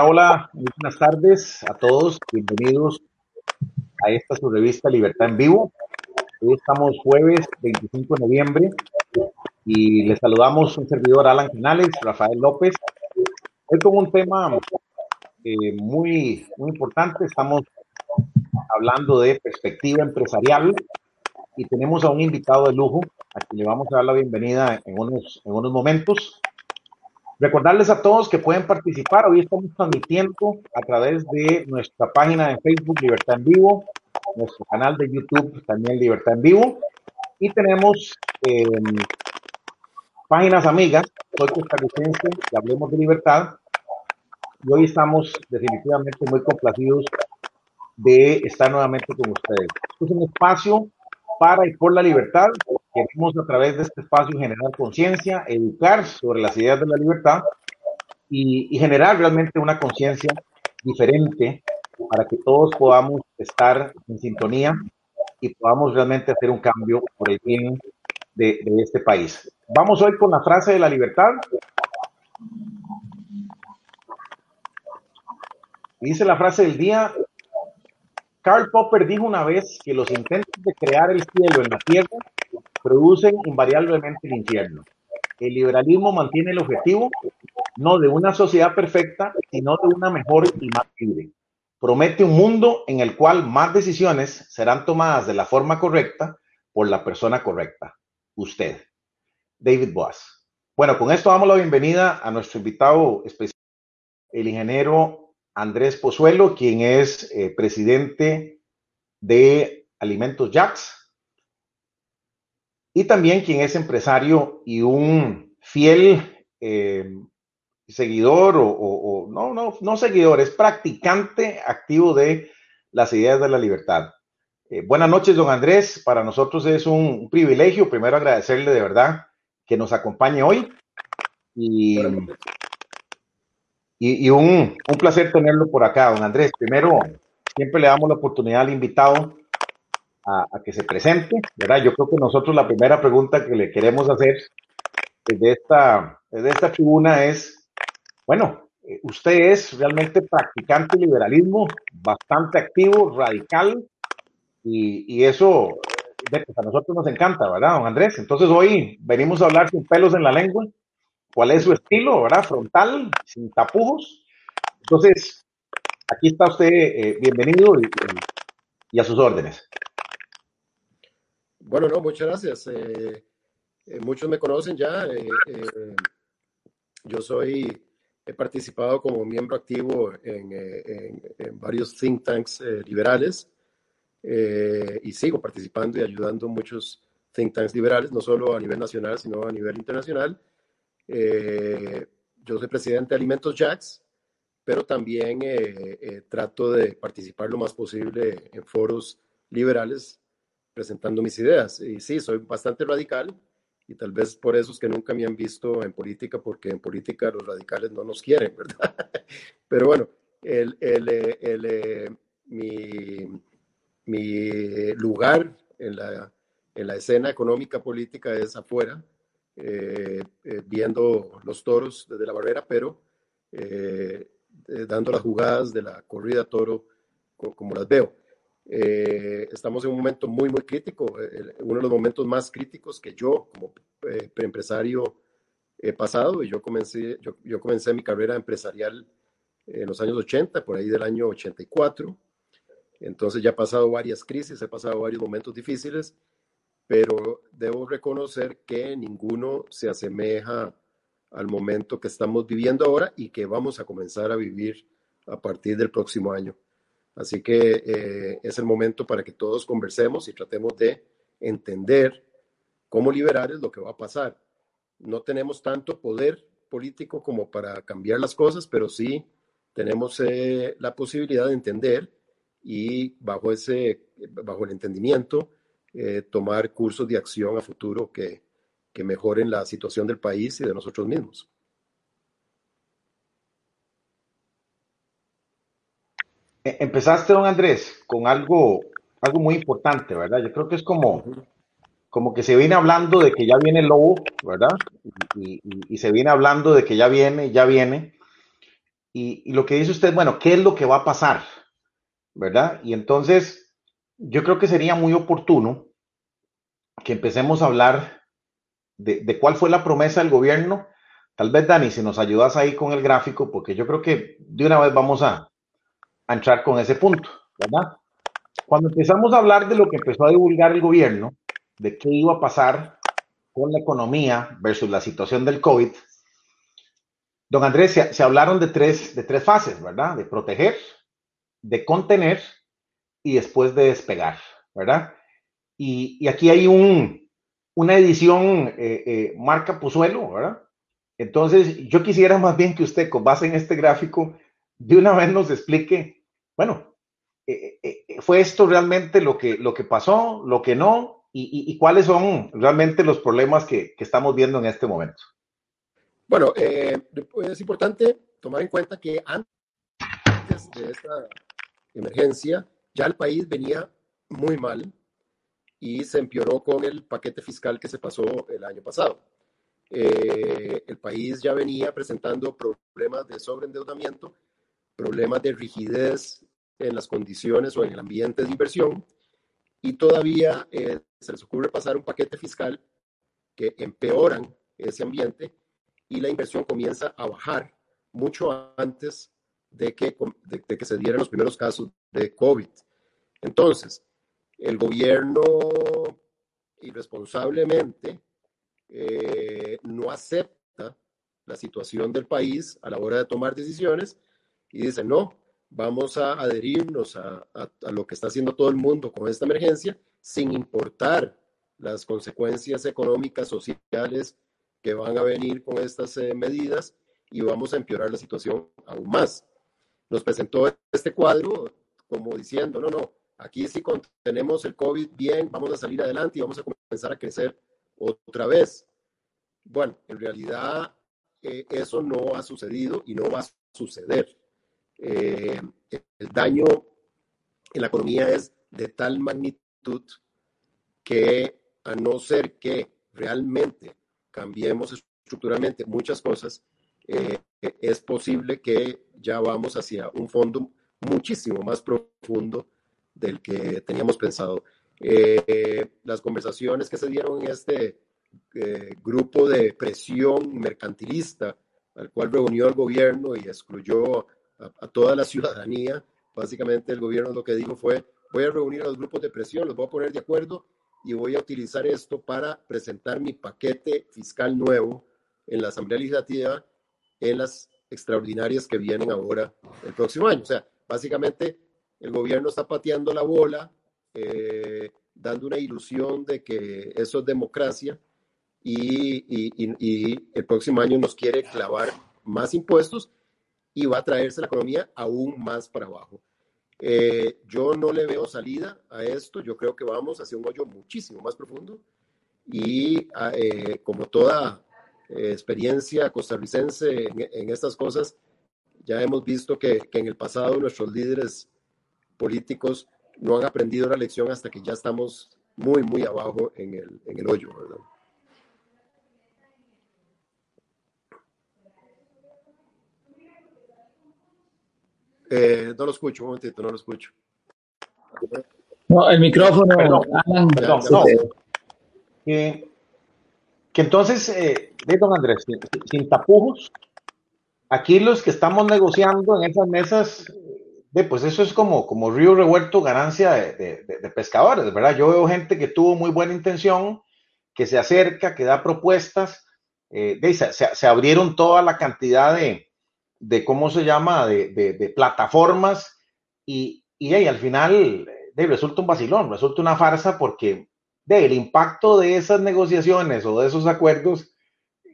Hola, hola, buenas tardes a todos, bienvenidos a esta su revista Libertad en Vivo. Hoy estamos jueves 25 de noviembre y les saludamos un servidor Alan Canales, Rafael López. Hoy con un tema eh, muy, muy importante, estamos hablando de perspectiva empresarial y tenemos a un invitado de lujo a quien le vamos a dar la bienvenida en unos, en unos momentos. Recordarles a todos que pueden participar. Hoy estamos transmitiendo a través de nuestra página de Facebook Libertad en Vivo, nuestro canal de YouTube también Libertad en Vivo. Y tenemos em, páginas amigas. Soy costarricense y hablemos de libertad. Y hoy estamos definitivamente muy complacidos de estar nuevamente con ustedes. es un espacio para y por la libertad. Queremos a través de este espacio generar conciencia, educar sobre las ideas de la libertad y, generar realmente una conciencia diferente para que todos podamos estar en sintonía y podamos realmente hacer un cambio por el bien de, de este país. Vamos hoy con la frase de la libertad. Dice la frase del día, Karl Popper dijo una vez que los intentos de crear el cielo en la tierra producen invariablemente el infierno. El liberalismo mantiene el objetivo no de una sociedad perfecta, sino de una mejor y más libre. Promete un mundo en el cual más decisiones serán tomadas de la forma correcta por la persona correcta, usted, David Boas. Bueno, con esto damos la bienvenida a nuestro invitado especial, el ingeniero Andrés Pozuelo, quien es eh, presidente de Alimentos Jax y también quien es empresario y un fiel eh, seguidor o, no, no, no seguidor, es practicante activo de las ideas de la libertad. Eh, buenas noches, don Andrés. Para nosotros es un, privilegio, primero agradecerle de verdad que nos acompañe hoy. Y, y, un, placer tenerlo por acá, don Andrés. Primero, siempre le damos la oportunidad al invitado a, que se presente, ¿verdad? Yo creo que nosotros la primera pregunta que le queremos hacer desde esta, desde esta tribuna es, bueno, eh, usted es realmente practicante liberalismo, bastante activo, radical, y, y eso pues, a nosotros nos encanta, ¿verdad, don Andrés? Entonces hoy venimos a hablar sin pelos en la lengua cuál es su estilo, ¿verdad? Frontal, sin tapujos. Entonces, aquí está usted, eh, bienvenido y, a sus órdenes. Bueno, no, muchas gracias. Eh, eh, muchos me conocen ya. yo soy, he participado como miembro activo en, en varios think tanks liberales y sigo participando y ayudando a muchos think tanks liberales, no solo a nivel nacional, sino a nivel internacional. Eh, yo soy presidente de Alimentos Jacks, pero también eh, eh, trato de participar lo más posible en foros liberales presentando mis ideas. Y sí, soy bastante radical y tal vez por eso es que nunca me han visto en política, porque en política los radicales no nos quieren, ¿verdad? Pero bueno, el, el, el, mi, mi, lugar en la, en la escena económica política es afuera eh, eh, viendo los toros desde la barrera, pero eh, dando las jugadas de la corrida toro como, las veo. Estamos en un momento muy, muy crítico, uno de los momentos más críticos que yo como empresario he pasado, y yo comencé, yo, yo comencé mi carrera empresarial en los años 80, por ahí del año 84. Entonces ya he pasado varias crisis, he pasado varios momentos difíciles pero debo reconocer que ninguno se asemeja al momento que estamos viviendo ahora y que vamos a comenzar a vivir a partir del próximo año. Así que eh, es el momento para que todos conversemos y tratemos de entender como liberales lo que va a pasar. No tenemos tanto poder político como para cambiar las cosas, pero sí tenemos eh, la posibilidad de entender y bajo ese, bajo el entendimiento, eh, tomar cursos de acción a futuro que, que mejoren la situación del país y de nosotros mismos. Empezaste, don Andrés, con algo, algo muy importante, ¿verdad? Yo creo que es como, como que se viene hablando de que ya viene el lobo, ¿verdad? Y, y, se viene hablando de que ya viene, ya viene. y, lo que dice usted, bueno, ¿qué es lo que va a pasar? ¿Verdad? Y entonces, yo creo que sería muy oportuno que empecemos a hablar de, de cuál fue la promesa del gobierno. Tal vez, Dani, si nos ayudas ahí con el gráfico, porque yo creo que de una vez vamos a, a entrar con ese punto, ¿verdad? Cuando empezamos a hablar de lo que empezó a divulgar el gobierno, de qué iba a pasar con la economía versus la situación del COVID, don Andrés, se, hablaron de tres, de tres fases, ¿verdad? De proteger, de contener y después de despegar, ¿verdad? Y, aquí hay un, una edición eh, eh, marca Puzuelo, ¿verdad? Entonces, yo quisiera más bien que usted, con base en este gráfico, de una vez nos explique, bueno, eh, ¿fue esto realmente lo que, lo que pasó, lo que no? y, cuáles son realmente los problemas que, estamos viendo en este momento. Bueno, eh, es importante tomar en cuenta que antes de esta emergencia ya el país venía muy mal y se empeoró con el paquete fiscal que se pasó el año pasado. Eh, el país ya venía presentando problemas de sobreendeudamiento, problemas de rigidez en las condiciones o en el ambiente de inversión y todavía eh, se les ocurre pasar un paquete fiscal que empeoran ese ambiente y la inversión comienza a bajar mucho antes de que, de, que se dieran los primeros casos de COVID. Entonces, el gobierno irresponsablemente eh, no acepta la situación del país a la hora de tomar decisiones y dice, no, vamos a adherirnos a, lo que está haciendo todo el mundo con esta emergencia, sin importar las consecuencias económicas, sociales que van a venir con estas eh, medidas y vamos a empeorar la situación aún más. Nos presentó este cuadro como diciendo, no, no, aquí sí tenemos el COVID bien, vamos a salir adelante y vamos a comenzar a crecer otra vez. Bueno, en realidad eh, eso no ha sucedido y no va a suceder. Eh, el daño en la economía es de tal magnitud que a no ser que realmente cambiemos estructuralmente muchas cosas, eh, es posible que ya vamos hacia un fondo muchísimo más profundo del que teníamos pensado. Eh, las conversaciones que se dieron en este grupo de presión mercantilista al cual reunió el gobierno y excluyó a, toda la ciudadanía. Básicamente el gobierno lo que dijo fue, voy a reunir a los grupos de presión, los voy a poner de acuerdo y voy a utilizar esto para presentar mi paquete fiscal nuevo en la Asamblea Legislativa en las extraordinarias que vienen ahora el próximo año. O sea, básicamente el gobierno está pateando la bola, eh, dando una ilusión de que eso es democracia y, y, el próximo año nos quiere clavar más impuestos y va a traerse la economía aún más para abajo. Eh, yo no le veo salida a esto, yo creo que vamos hacia un hoyo muchísimo más profundo y ah, eh, como toda eh, experiencia costarricense en, estas cosas, ya hemos visto que, que, en el pasado nuestros líderes políticos no han aprendido la lección hasta que ya estamos muy, muy abajo en el, en el hoyo, ¿verdad? Eh, no lo escucho, un momentito, no lo escucho. No, el micrófono. Que, entonces, eh, don Andrés, sin, tapujos, aquí los que estamos negociando en esas mesas, de, pues eso es como, como río revuelto, ganancia de, pescadores, ¿verdad? Yo veo gente que tuvo muy buena intención, que se acerca, que da propuestas, eh, se, se, abrieron toda la cantidad de, de cómo se llama, de, de, plataformas y, y al final resulta un vacilón, resulta una farsa porque de, el impacto de esas negociaciones o de esos acuerdos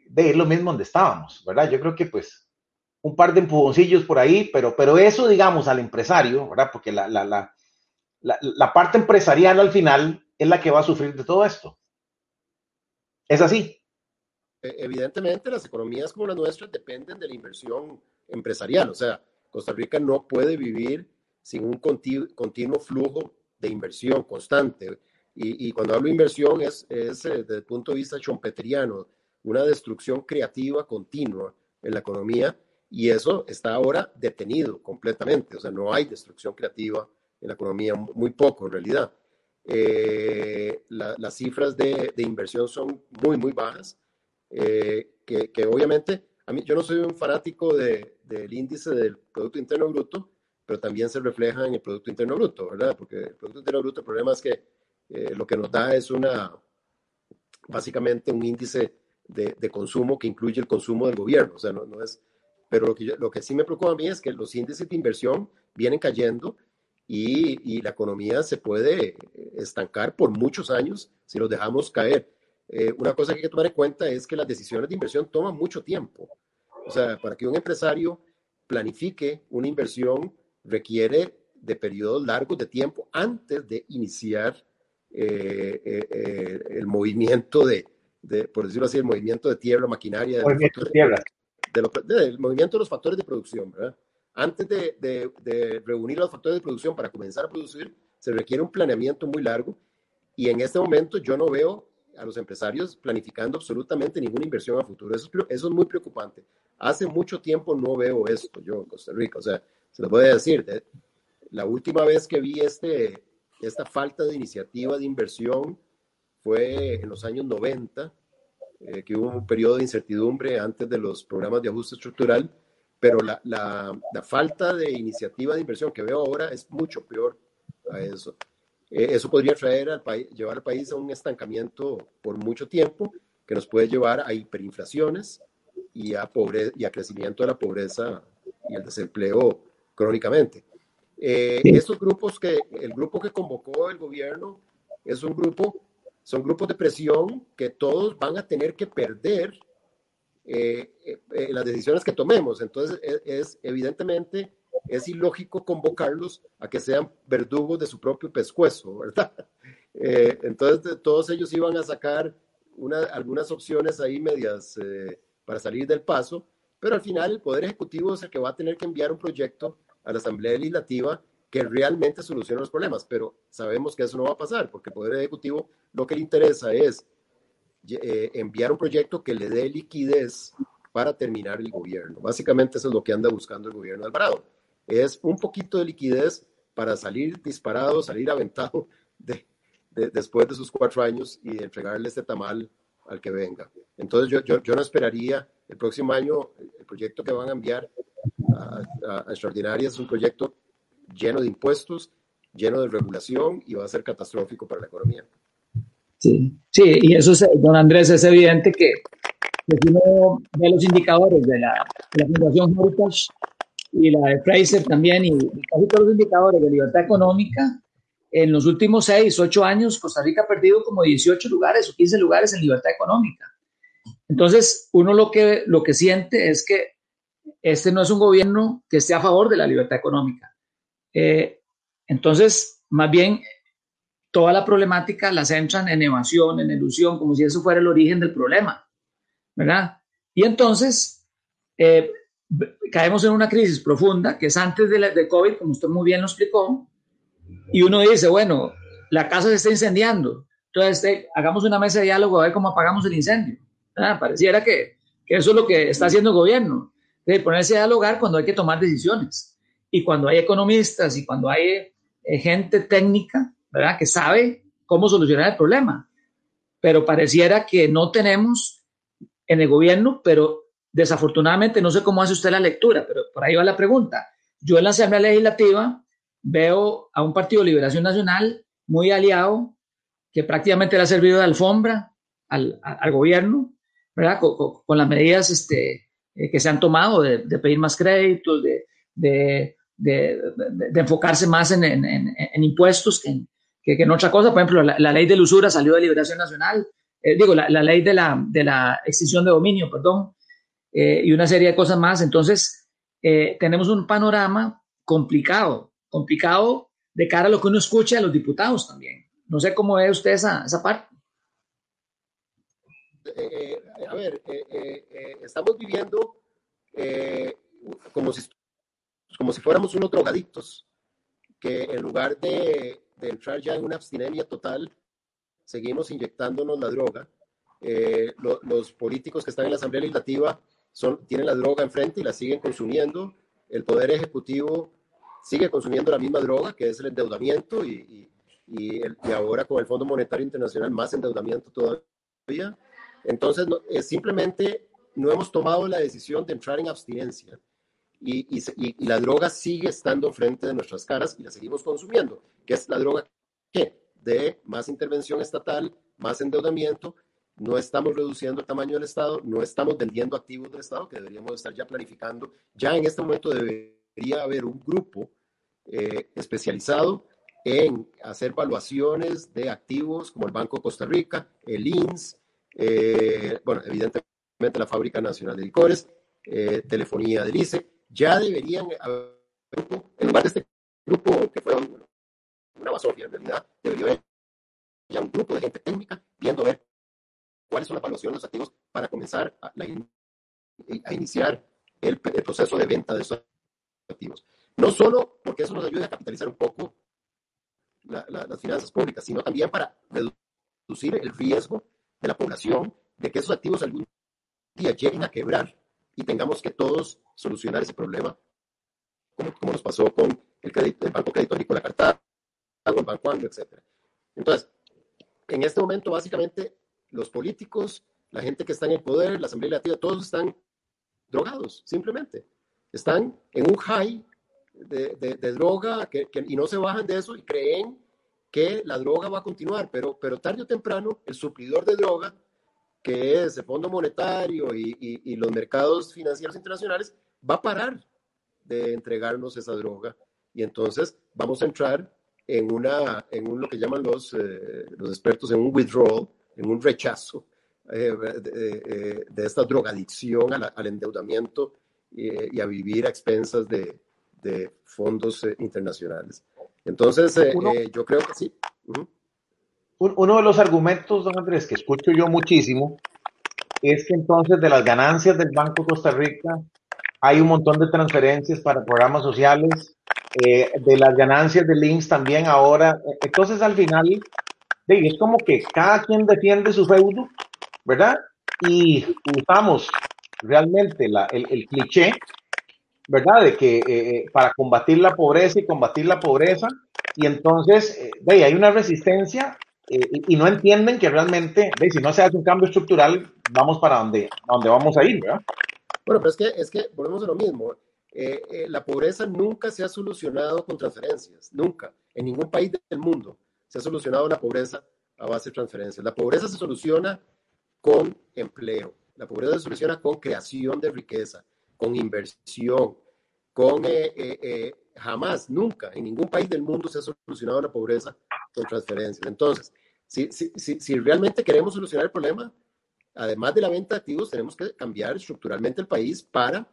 de es lo mismo donde estábamos, ¿verdad? Yo creo que pues un par de empujoncillos por ahí, pero, pero eso digamos al empresario, ¿verdad? Porque la, la, la, la parte empresarial al final es la que va a sufrir de todo esto. Es así. E, evidentemente las economías como la nuestra dependen de la inversión empresarial. O sea, Costa Rica no puede vivir sin un continuo flujo de inversión constante. Y, cuando hablo de inversión es, es eh, desde el punto de vista chompeteriano, una destrucción creativa continua en la economía y eso está ahora detenido completamente, o sea, no hay destrucción creativa en la economía, muy poco en realidad. Eh, las cifras de, de, inversión son muy, muy bajas, eh, que, que, obviamente, a mí, yo no soy un fanático de, del índice del Producto Interno Bruto, pero también se refleja en el Producto Interno Bruto, ¿verdad? Porque el Producto Interno Bruto, el problema es que eh, lo que nos da es una, básicamente un índice de, de, consumo que incluye el consumo del gobierno, o sea, no, no es, pero lo que, lo que sí me preocupa a mí es que los índices de inversión vienen cayendo y, y, la economía se puede estancar por muchos años si los dejamos caer. Eh, una cosa que hay que tomar en cuenta es que las decisiones de inversión toman mucho tiempo. O sea, para que un empresario planifique una inversión requiere de periodos largos de tiempo antes de iniciar eh, eh, el movimiento de, de, por decirlo así, el movimiento de tierra, maquinaria. De tierra. De lo, de, el movimiento de los factores de producción, ¿verdad? Antes de, de, reunir los factores de producción para comenzar a producir, se requiere un planeamiento muy largo y en este momento yo no veo a los empresarios planificando absolutamente ninguna inversión a futuro. Eso, eso es muy preocupante. Hace mucho tiempo no veo esto yo en Costa Rica. O sea, se lo voy a decir, la última vez que vi este, esta falta de iniciativa de inversión fue en los años 90, eh, que hubo un periodo de incertidumbre antes de los programas de ajuste estructural, pero la, la, la falta de iniciativa de inversión que veo ahora es mucho peor a eso. Eh, eso podría traer al país, llevar al país a un estancamiento por mucho tiempo, que nos puede llevar a hiperinflaciones y a, pobre, y a crecimiento de la pobreza y el desempleo crónicamente. Eh, estos grupos que, el grupo que convocó el gobierno es un grupo, son grupos de presión que todos van a tener que perder eh, eh, las decisiones que tomemos. Entonces, es, es, evidentemente, es ilógico convocarlos a que sean verdugos de su propio pescuezo, ¿verdad? Eh, entonces, todos ellos iban a sacar una, algunas opciones ahí medias eh, para salir del paso, pero al final el Poder Ejecutivo es el que va a tener que enviar un proyecto a la Asamblea Legislativa que realmente solucione los problemas, pero sabemos que eso no va a pasar, porque el Poder Ejecutivo lo que le interesa es eh, enviar un proyecto que le dé liquidez para terminar el gobierno. Básicamente eso es lo que anda buscando el gobierno de Alvarado. Es un poquito de liquidez para salir disparado, salir aventado de, de, después de sus cuatro años y entregarle este tamal al que venga. Entonces yo, yo, yo no esperaría el próximo año el proyecto que van a enviar a, a, a Extraordinarias es un proyecto lleno de impuestos, lleno de regulación y va a ser catastrófico para la economía. Sí, sí, y eso, es, don Andrés, es evidente que, que uno ve los indicadores de la, de la Fundación Heritage y la de Fraser también, y, y casi todos los indicadores de libertad económica, en los últimos 6, 8 años, Costa Rica ha perdido como 18 lugares o 15 lugares en libertad económica. Entonces, uno lo que, lo que siente es que este no es un gobierno que esté a favor de la libertad económica. Eh, entonces, más bien, toda la problemática la centran en evasión, en ilusión, como si eso fuera el origen del problema, ¿verdad? Y entonces, eh, caemos en una crisis profunda, que es antes de, la, de COVID, como usted muy bien lo explicó, y uno dice, bueno, la casa se está incendiando, entonces eh, hagamos una mesa de diálogo a ver cómo apagamos el incendio. ¿verdad? Pareciera que, que, eso es lo que está haciendo el gobierno, de ponerse a dialogar cuando hay que tomar decisiones, y cuando hay economistas y cuando hay eh, gente técnica, ¿verdad? Que sabe cómo solucionar el problema. Pero pareciera que no tenemos en el gobierno, pero desafortunadamente no sé cómo hace usted la lectura, pero por ahí va la pregunta. Yo en la Asamblea Legislativa veo a un Partido de Liberación Nacional muy aliado, que prácticamente le ha servido de alfombra al, gobierno, ¿verdad? Con, con, las medidas este, eh, que se han tomado de, pedir más créditos, de, de, de enfocarse más en, impuestos que en, otra cosa. Por ejemplo, la, la, ley de usura salió de Liberación Nacional, eh, digo, la, la, ley de la, de la extinción de dominio, perdón, eh, y una serie de cosas más. Entonces, eh, tenemos un panorama complicado, complicado de cara a lo que uno escucha de los diputados también. No sé cómo ve usted esa, esa parte. Eh, a ver, estamos viviendo como, si, como si fuéramos unos drogadictos, que en lugar de, de entrar ya en una abstinencia total, seguimos inyectándonos la droga. Eh, lo, los políticos que están en la Asamblea Legislativa son, tienen la droga enfrente y la siguen consumiendo. El Poder Ejecutivo sigue consumiendo la misma droga, que es el endeudamiento, y, y, y ahora con el Fondo Monetario Internacional más endeudamiento todavía. Entonces, simplemente no hemos tomado la decisión de entrar en abstinencia. Y, y, la droga sigue estando frente de nuestras caras y la seguimos consumiendo, que es la droga que de más intervención estatal, más endeudamiento, no estamos reduciendo el tamaño del Estado, no estamos vendiendo activos del Estado, que deberíamos estar ya planificando. Ya en este momento debería haber un grupo eh, especializado en hacer evaluaciones de activos como el Banco de Costa Rica, el INS, eh, bueno, evidentemente la Fábrica Nacional de Licores, eh, Telefonía del ICE, ya deberían haber, en lugar de este grupo que fue una basofia en realidad, debería haber ya un grupo de gente técnica viendo ver cuáles son las evaluaciones de los activos para comenzar a, iniciar el, proceso de venta de esos activos. No solo porque eso nos ayude a capitalizar un poco las finanzas públicas, sino también para reducir el riesgo de la población de que esos activos algún día lleguen a quebrar y tengamos que todos solucionar ese problema, como, como nos pasó con el, crédito, el Banco Crédito Agrícola Cartago, el Banco Anglo, etc. Entonces, en este momento, básicamente, los políticos, la gente que está en el poder, la Asamblea Legislativa, todos están drogados, simplemente. Están en un high de, droga y no se bajan de eso y creen que la droga va a continuar, pero, pero tarde o temprano el suplidor de droga, que es el Fondo Monetario y, y, los mercados financieros internacionales, va a parar de entregarnos esa droga y entonces vamos a entrar en, una, en un, lo que llaman los, eh, los expertos en un withdrawal, en un rechazo eh, de, de, esta drogadicción al endeudamiento y a vivir a expensas de, de fondos eh, internacionales. Entonces, eh, eh, yo creo que sí. Uno de los argumentos, don Andrés, que escucho yo muchísimo, es que entonces de las ganancias del Banco Costa Rica hay un montón de transferencias para programas sociales, de las ganancias del INSS también ahora. Entonces, al final, es como que cada quien defiende su feudo, ¿verdad? Y usamos realmente el, cliché ¿verdad? De que eh, eh, para combatir la pobreza y combatir la pobreza, y entonces eh, hay una resistencia y, no entienden que realmente, si no se hace un cambio estructural, vamos para donde, donde vamos a ir, ¿verdad? Bueno, pero es que, es que volvemos a lo mismo. la pobreza nunca se ha solucionado con transferencias, nunca. En ningún país del mundo se ha solucionado la pobreza a base de transferencias. La pobreza se soluciona con empleo, la pobreza se soluciona con creación de riqueza, con inversión, con eh, eh, eh, jamás, nunca, en ningún país del mundo se ha solucionado la pobreza con transferencias. Entonces, si, si, si, realmente queremos solucionar el problema, además de la venta de activos, tenemos que cambiar estructuralmente el país para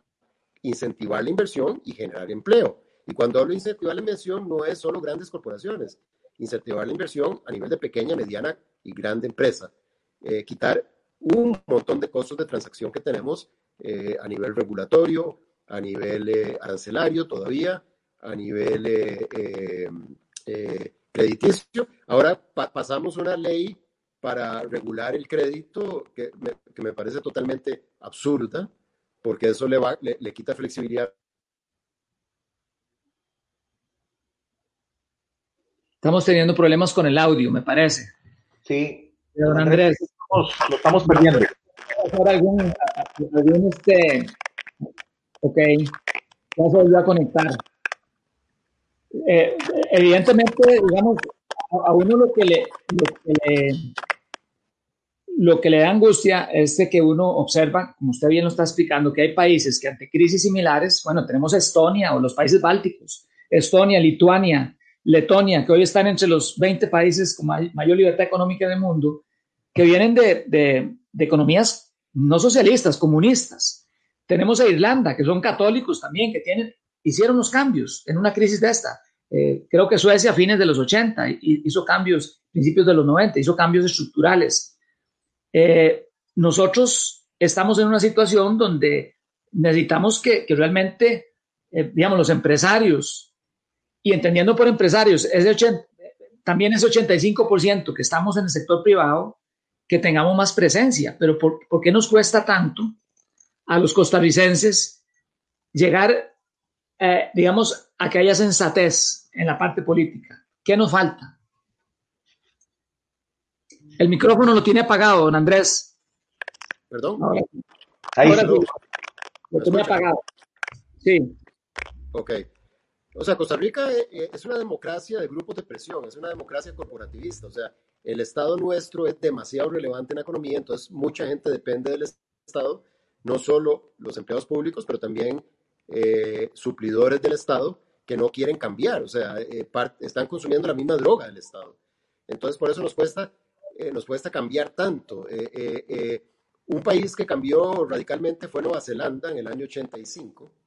incentivar la inversión y generar empleo. Y cuando hablo de incentivar la inversión, no es solo grandes corporaciones, incentivar la inversión a nivel de pequeña, mediana y grande empresa. quitar un montón de costos de transacción que tenemos eh, a nivel regulatorio, a nivel eh, arancelario todavía, a nivel eh, crediticio. Ahora pasamos una ley para regular el crédito que me, que me parece totalmente absurda, porque eso le, va, le, quita flexibilidad. Estamos teniendo problemas con el audio, me parece. Sí. Don Andrés. lo estamos perdiendo hacer algún, algún este, ok, ya se volvió a conectar. Eh, evidentemente, digamos, a, uno lo que le, lo que le, lo que le da angustia es de que uno observa, como usted bien lo está explicando, que hay países que ante crisis similares, bueno, tenemos Estonia o los países bálticos, Estonia, Lituania, Letonia, que hoy están entre los 20 países con mayor libertad económica del mundo, que vienen de, de, economías no socialistas, comunistas. Tenemos a Irlanda, que son católicos también, que tienen, hicieron los cambios en una crisis de esta. Eh, creo que Suecia a fines de los 80 hizo cambios, principios de los 90, hizo cambios estructurales. Eh, nosotros estamos en una situación donde necesitamos que, realmente, eh, digamos, los empresarios, y entendiendo por empresarios, ese también ese 85% que estamos en el sector privado, que tengamos más presencia, pero ¿por, qué nos cuesta tanto a los costarricenses llegar, eh, digamos, a que haya sensatez en la parte política. ¿Qué nos falta? El micrófono lo tiene apagado, don Andrés. Perdón. Ahí sí. Lo tenía apagado. Sí. Ok. O sea, Costa Rica eh, eh, es una democracia de grupos de presión, es una democracia corporativista. O sea, el Estado nuestro es demasiado relevante en la economía, entonces mucha gente depende del Estado, no solo los empleados públicos, pero también eh, suplidores del Estado que no quieren cambiar, o sea, están consumiendo la misma droga del Estado. Entonces, por eso nos cuesta, nos cuesta cambiar tanto. un país que cambió radicalmente fue Nueva Zelanda en el año 85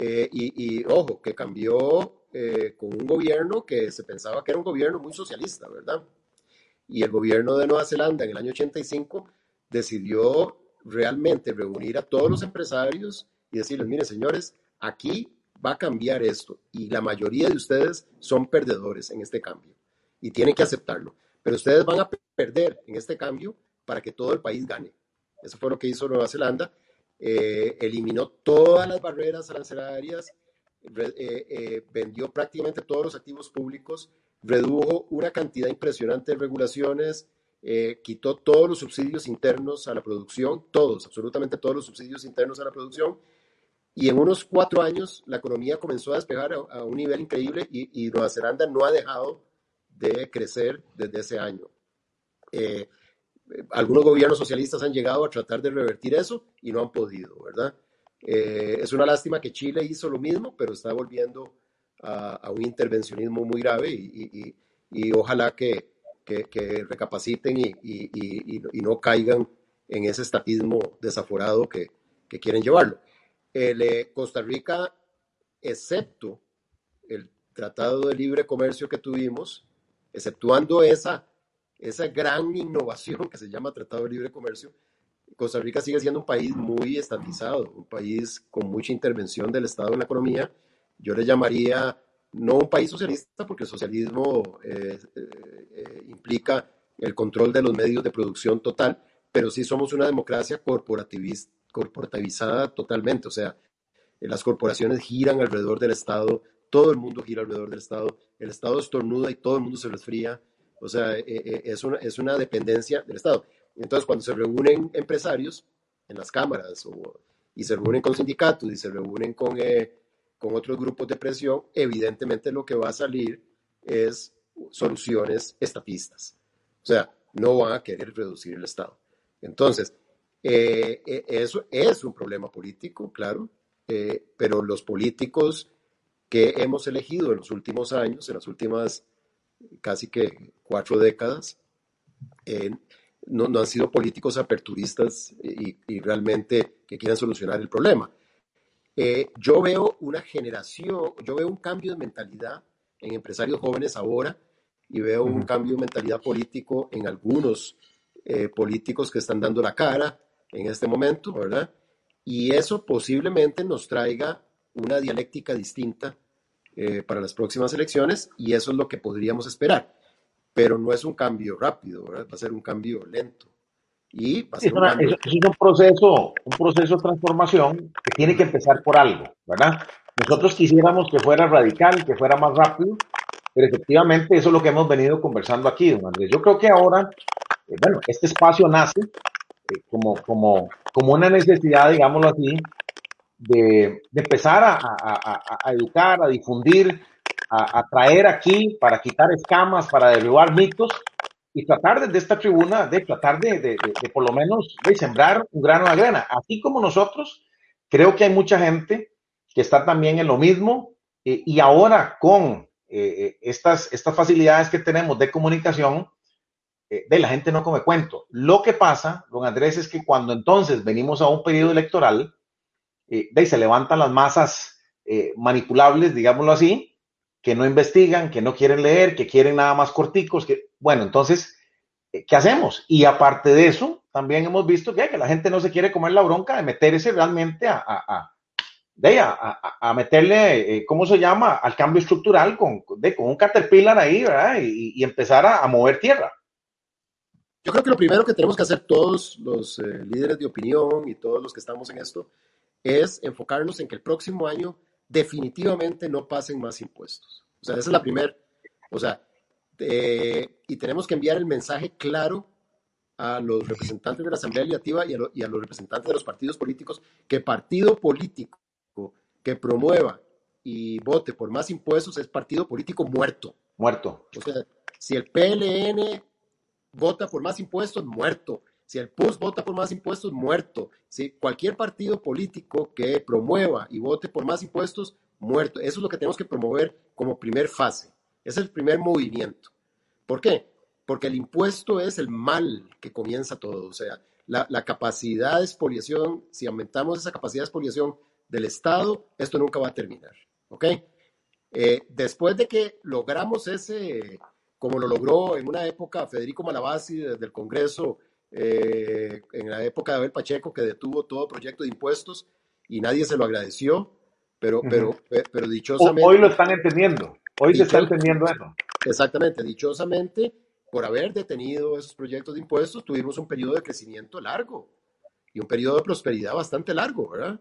eh, y, ojo, que cambió eh, con un gobierno que se pensaba que era un gobierno muy socialista, ¿verdad? Y el gobierno de Nueva Zelanda en el año 85 decidió realmente reunir a todos los empresarios y decirles, mire señores, aquí va a cambiar esto y la mayoría de ustedes son perdedores en este cambio y tienen que aceptarlo. Pero ustedes van a perder en este cambio para que todo el país gane. Eso fue lo que hizo Nueva Zelanda eh, eliminó todas las barreras arancelarias, eh, eh, vendió prácticamente todos los activos públicos, redujo una cantidad impresionante de regulaciones, quitó todos los subsidios internos a la producción, todos, absolutamente todos los subsidios internos a la producción, y en unos cuatro años la economía comenzó a despegar a, un nivel increíble y, y, Nueva Zelanda no ha dejado de crecer desde ese año algunos gobiernos socialistas han llegado a tratar de revertir eso y no han podido, ¿verdad? Eh, es una lástima que Chile hizo lo mismo, pero está volviendo a, un intervencionismo muy grave y, ojalá que, recapaciten y, no caigan en ese estatismo desaforado que, quieren llevarlo. El, eh, Costa Rica, excepto el Tratado de Libre Comercio que tuvimos, exceptuando esa esa gran innovación que se llama Tratado de Libre Comercio, Costa Rica sigue siendo un país muy estatizado, un país con mucha intervención del Estado en la economía. Yo le llamaría no un país socialista, porque el socialismo eh, eh, implica el control de los medios de producción total, pero sí somos una democracia corporativizada totalmente. O sea, las corporaciones giran alrededor del Estado, todo el mundo gira alrededor del Estado, el Estado estornuda y todo el mundo se resfría. O sea, eh, eh, es, una, es una dependencia del Estado. Entonces, cuando se reúnen empresarios en las cámaras y se reúnen con sindicatos y se reúnen con, eh, con otros grupos de presión, evidentemente lo que va a salir es soluciones estatistas. O sea, no van a querer reducir el Estado. Entonces, eso es un problema político, claro, pero los políticos que hemos elegido en los últimos años, en las últimas casi que cuatro décadas, eh, no, han sido políticos aperturistas y, realmente que quieran solucionar el problema. Eh, yo veo una generación, yo veo un cambio de mentalidad en empresarios jóvenes ahora y veo un cambio de mentalidad político en algunos eh, políticos que están dando la cara en este momento, ¿verdad? Y eso posiblemente nos traiga una dialéctica distinta eh, para las próximas elecciones y eso es lo que podríamos esperar. Pero no es un cambio rápido, va a ser un cambio lento. Y va a ser es, un, proceso, un proceso de transformación que tiene que empezar por algo, ¿verdad? Nosotros quisiéramos que fuera radical, que fuera más rápido, pero efectivamente eso es lo que hemos venido conversando aquí, don Andrés. Yo creo que ahora, eh, bueno, este espacio nace eh, como, como, como una necesidad, digámoslo así, de, empezar a, educar, a difundir, a, traer aquí para quitar escamas, para derribar mitos y tratar desde esta tribuna de tratar de, por lo menos de sembrar un grano de arena. Así como nosotros, creo que hay mucha gente que está también en lo mismo eh, y ahora con eh, eh, estas, estas facilidades que tenemos de comunicación, de la gente no come cuento. Lo que pasa, don Andrés, es que cuando entonces venimos a un periodo electoral, eh, se levantan las masas eh, manipulables, digámoslo así, que no investigan, que no quieren leer, que quieren nada más corticos, que, bueno, entonces, eh, ¿qué hacemos? Y aparte de eso, también hemos visto que, que la gente no se quiere comer la bronca de meterse realmente a, a, a, meterle, ¿cómo se llama?, al cambio estructural con, de, con un caterpillar ahí, ¿verdad? Y, empezar a, mover tierra. yo creo que lo primero que tenemos que hacer todos los líderes de opinión y todos los que estamos en esto es enfocarnos en que el próximo año definitivamente no pasen más impuestos. O sea, esa es la primera, o sea, eh, y tenemos que enviar el mensaje claro a los representantes de la Asamblea Legislativa y a, y a los representantes de los partidos políticos que partido político que promueva y vote por más impuestos es partido político muerto. Muerto. O sea, si el PLN vota por más impuestos, muerto. Si el PUS vota por más impuestos, muerto. Si cualquier partido político que promueva y vote por más impuestos, muerto. Eso es lo que tenemos que promover como primer fase. es el primer movimiento. ¿Por qué? Porque el impuesto es el mal que comienza todo. O sea, la, capacidad de expoliación, si aumentamos esa capacidad de expoliación del Estado, esto nunca va a terminar. ¿Ok? Eh, después de que logramos ese, como lo logró en una época Federico Malabasi desde el Congreso, eh, en la época de Abel Pacheco, que detuvo todo proyecto de impuestos y nadie se lo agradeció, pero, pero, pero dichosamente... Hoy lo están entendiendo, hoy se está entendiendo eso. Exactamente, dichosamente, por haber detenido esos proyectos de impuestos, tuvimos un periodo de crecimiento largo y un periodo de prosperidad bastante largo, ¿verdad?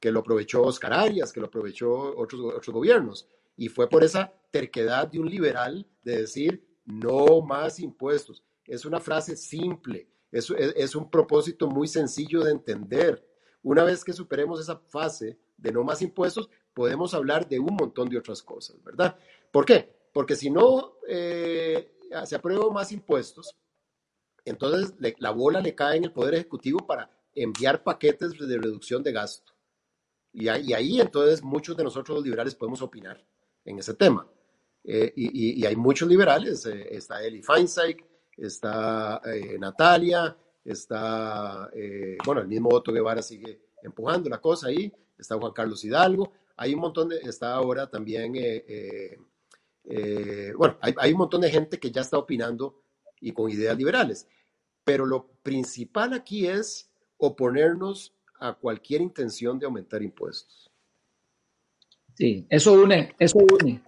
Que lo aprovechó Oscar Arias, que lo aprovechó otros, otros gobiernos. Y fue por esa terquedad de un liberal de decir, no más impuestos. Es una frase simple, es, un propósito muy sencillo de entender. Una vez que superemos esa fase de no más impuestos, podemos hablar de un montón de otras cosas, ¿verdad? ¿Por qué? Porque si no eh, se aprueban más impuestos, entonces la bola le cae en el Poder Ejecutivo para enviar paquetes de reducción de gasto. Y ahí, y ahí entonces muchos de nosotros los liberales podemos opinar en ese tema. Eh, y, hay muchos liberales, eh, está Eli Feinstein, está eh, Natalia, está, bueno, el mismo Otto Guevara sigue empujando la cosa ahí, está Juan Carlos Hidalgo, hay un montón de, está ahora también, bueno, hay, hay un montón de gente que ya está opinando y con ideas liberales, pero lo principal aquí es oponernos a cualquier intención de aumentar impuestos. Sí, eso une, eso une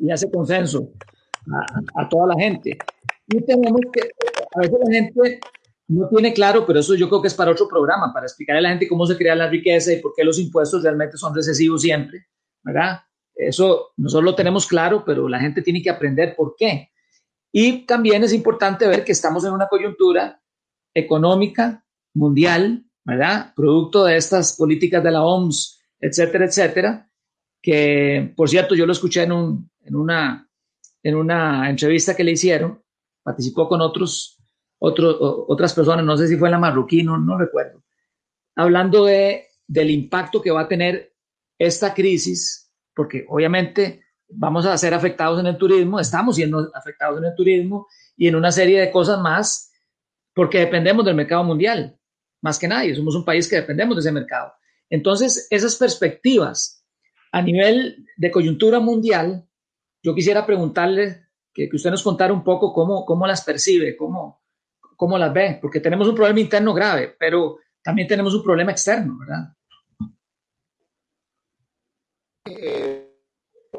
y hace consenso a, toda la gente. Y tenemos que, a veces la gente no tiene claro, pero eso yo creo que es para otro programa, para explicarle a la gente cómo se crea la riqueza y por qué los impuestos realmente son recesivos siempre, ¿verdad? Eso nosotros lo tenemos claro, pero la gente tiene que aprender por qué. Y también es importante ver que estamos en una coyuntura económica mundial, ¿verdad? Producto de estas políticas de la OMS, etcétera, etcétera, que por cierto yo lo escuché en, un, en, una, en una entrevista que le hicieron, participó con otros, otras personas, no sé si fue la marroquí, no, no recuerdo, hablando de, del impacto que va a tener esta crisis, porque obviamente vamos a ser afectados en el turismo, estamos siendo afectados en el turismo y en una serie de cosas más, porque dependemos del mercado mundial, más que nadie, somos un país que dependemos de ese mercado. Entonces, esas perspectivas a nivel de coyuntura mundial, yo quisiera preguntarle que, usted nos contara un poco cómo, cómo las percibe, cómo, cómo las ve, porque tenemos un problema interno grave, pero también tenemos un problema externo, ¿verdad? Eh,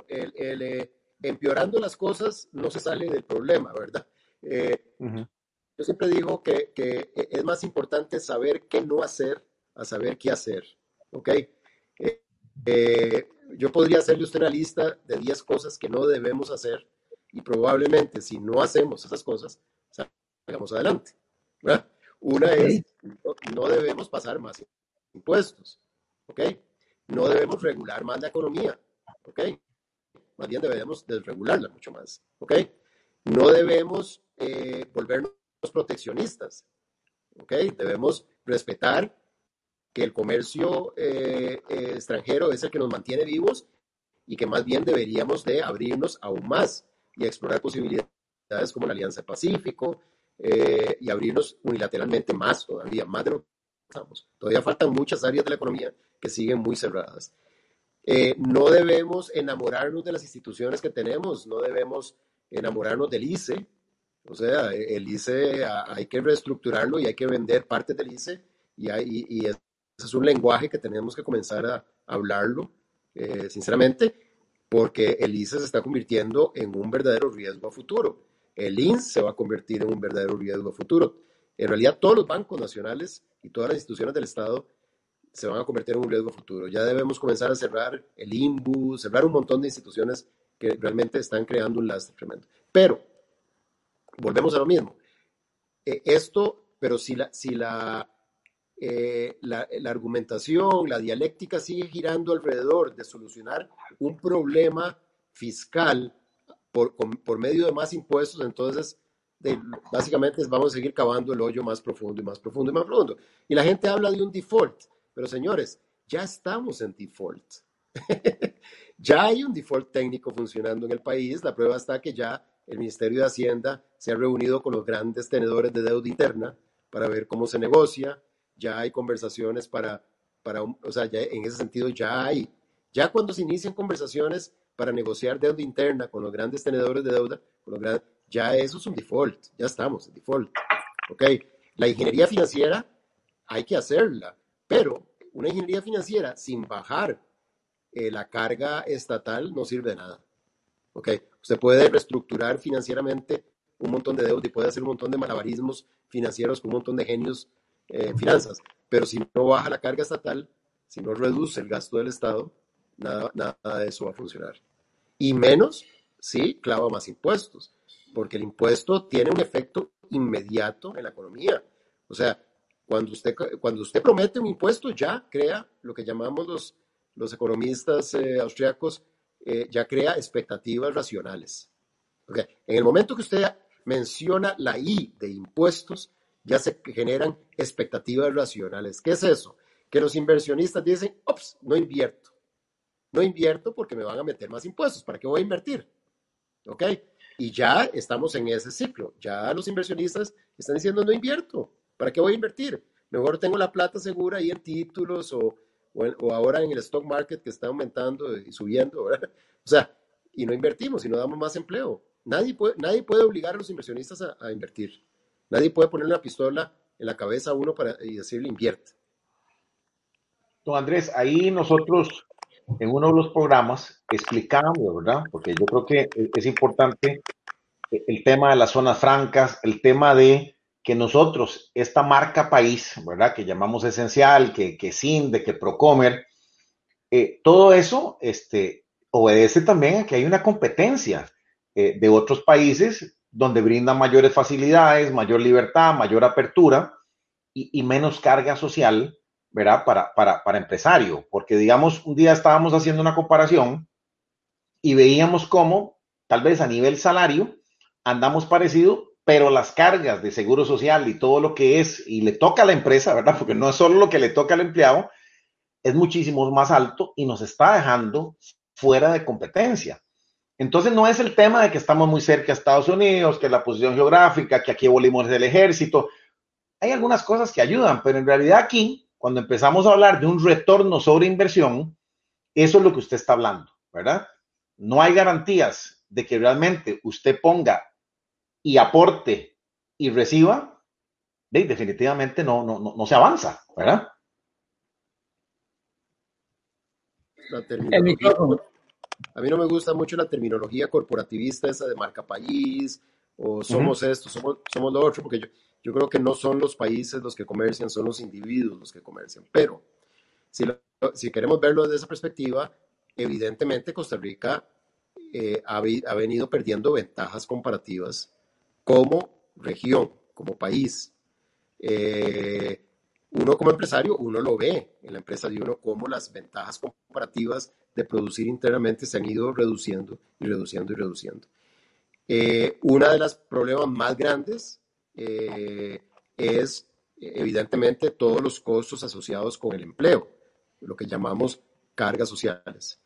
eh, empeorando las cosas no se sale del problema, ¿verdad? Eh, yo siempre digo que, que, es más importante saber qué no hacer a saber qué hacer, ¿ok? yo podría hacerle usted una lista de 10 cosas que no debemos hacer y probablemente si no hacemos esas cosas, salgamos adelante. Una es, no debemos pasar más impuestos, ¿ok? No debemos regular más la economía, ¿ok? Más bien debemos desregularla mucho más, ¿ok? No debemos eh, volvernos proteccionistas, ¿ok? Debemos respetar que el comercio eh, eh, extranjero es el que nos mantiene vivos y que más bien deberíamos de abrirnos aún más y explorar posibilidades como la Alianza Pacífico eh, y abrirnos unilateralmente más todavía, más de lo que estamos. Todavía faltan muchas áreas de la economía que siguen muy cerradas. no debemos enamorarnos de las instituciones que tenemos, no debemos enamorarnos del ICE, o sea, el ICE hay que reestructurarlo y hay que vender partes del ICE y, hay, y es es un lenguaje que tenemos que comenzar a hablarlo, eh, sinceramente, porque el ICE se está convirtiendo en un verdadero riesgo a futuro. el INS se va a convertir en un verdadero riesgo futuro. En realidad, todos los bancos nacionales y todas las instituciones del Estado se van a convertir en un riesgo futuro. Ya debemos comenzar a cerrar el INBU, cerrar un montón de instituciones que realmente están creando un lastre tremendo. Pero, volvemos a lo mismo. Eh, esto, pero si la, si la, eh, la, la, argumentación, la dialéctica sigue girando alrededor de solucionar un problema fiscal por, por medio de más impuestos, entonces de, básicamente vamos a seguir cavando el hoyo más profundo y más profundo y más profundo. Y la gente habla de un default, pero señores, ya estamos en default. ya hay un default técnico funcionando en el país. La prueba está que ya el Ministerio de Hacienda se ha reunido con los grandes tenedores de deuda interna para ver cómo se negocia. Ya hay conversaciones para, para o sea, ya en ese sentido ya hay. Ya cuando se inician conversaciones para negociar deuda interna con los grandes tenedores de deuda, con los grandes, ya eso es un default, ya estamos en default. ¿Ok? La ingeniería financiera hay que hacerla, pero una ingeniería financiera sin bajar eh, la carga estatal no sirve de nada. ¿Ok? Usted puede reestructurar financieramente un montón de deuda y puede hacer un montón de malabarismos financieros con un montón de genios eh, finanzas, pero si no baja la carga estatal, si no reduce el gasto del Estado, nada, nada de eso va a funcionar. Y menos si clava más impuestos porque el impuesto tiene un efecto inmediato en la economía. O sea, cuando usted, cuando usted promete un impuesto, ya crea lo que llamamos los, los economistas eh, austriacos, eh, ya crea expectativas racionales. Okay. En el momento que usted menciona la I de impuestos, ya se generan expectativas racionales. ¿Qué es eso? Que los inversionistas dicen, ops, no invierto. No invierto porque me van a meter más impuestos. ¿Para qué voy a invertir? ¿Ok? Y ya estamos en ese ciclo. Ya los inversionistas están diciendo, no invierto. ¿Para qué voy a invertir? Mejor tengo la plata segura ahí en títulos o, o, ahora en el stock market que está aumentando y subiendo. O sea, y no invertimos y no damos más empleo. Nadie puede, nadie puede obligar a los inversionistas a, invertir. Nadie puede poner una pistola en la cabeza a uno para, y decirle invierte. Don Andrés, ahí nosotros en uno de los programas explicamos, ¿verdad? Porque yo creo que es importante el tema de las zonas francas, el tema de que nosotros, esta marca país, ¿verdad? Que llamamos esencial, que, que CINDE, que Procomer, eh, todo eso este, obedece también a que hay una competencia eh, de otros países donde brindan mayores facilidades, mayor libertad, mayor apertura y, menos carga social ¿verdad? Para, para, para empresario, porque digamos, un día estábamos haciendo una comparación y veíamos cómo, tal vez a nivel salario, andamos parecido, pero las cargas de seguro social y todo lo que es, y le toca a la empresa, ¿verdad? Porque no es solo lo que le toca al empleado, es muchísimo más alto y nos está dejando fuera de competencia. Entonces no es el tema de que estamos muy cerca a Estados Unidos, que la posición geográfica, que aquí abolimos del ejército. Hay algunas cosas que ayudan, pero en realidad aquí cuando empezamos a hablar de un retorno sobre inversión, eso es lo que usted está hablando, ¿verdad? No hay garantías de que realmente usted ponga y aporte y reciba, definitivamente no, no, no, no se avanza, ¿verdad? A mí no me gusta mucho la terminología corporativista esa de marca país o somos esto, somos, somos lo otro, porque yo, yo creo que no son los países los que comercian, son los individuos los que comercian. Pero si, si queremos verlo desde esa perspectiva, evidentemente Costa Rica eh, ha, ha, venido perdiendo ventajas comparativas como región, como país. Eh, uno como empresario, uno lo ve en la empresa de uno como las ventajas comparativas de producir internamente se han ido reduciendo y reduciendo y reduciendo. Eh, una de los problemas más grandes eh, es evidentemente todos los costos asociados con el empleo, lo que llamamos cargas sociales,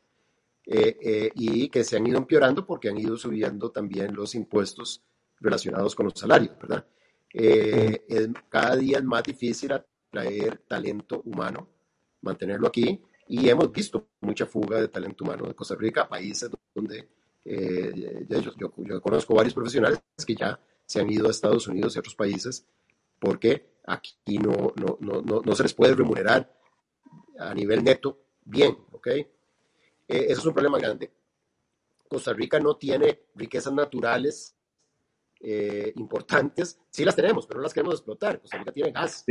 eh, eh, y que se han ido empeorando porque han ido subiendo también los impuestos relacionados con los salarios, ¿verdad? cada día es más difícil atraer talento humano, mantenerlo aquí, y hemos visto mucha fuga de talento humano de Costa Rica a países donde yo, yo conozco varios profesionales que ya se han ido a Estados Unidos y otros países porque aquí no, no, no, no se les puede remunerar a nivel neto bien, ¿ok? Eh, eso es un problema grande. Costa Rica no tiene riquezas naturales importantes, sí las tenemos, pero no las queremos explotar. Costa Rica tiene gas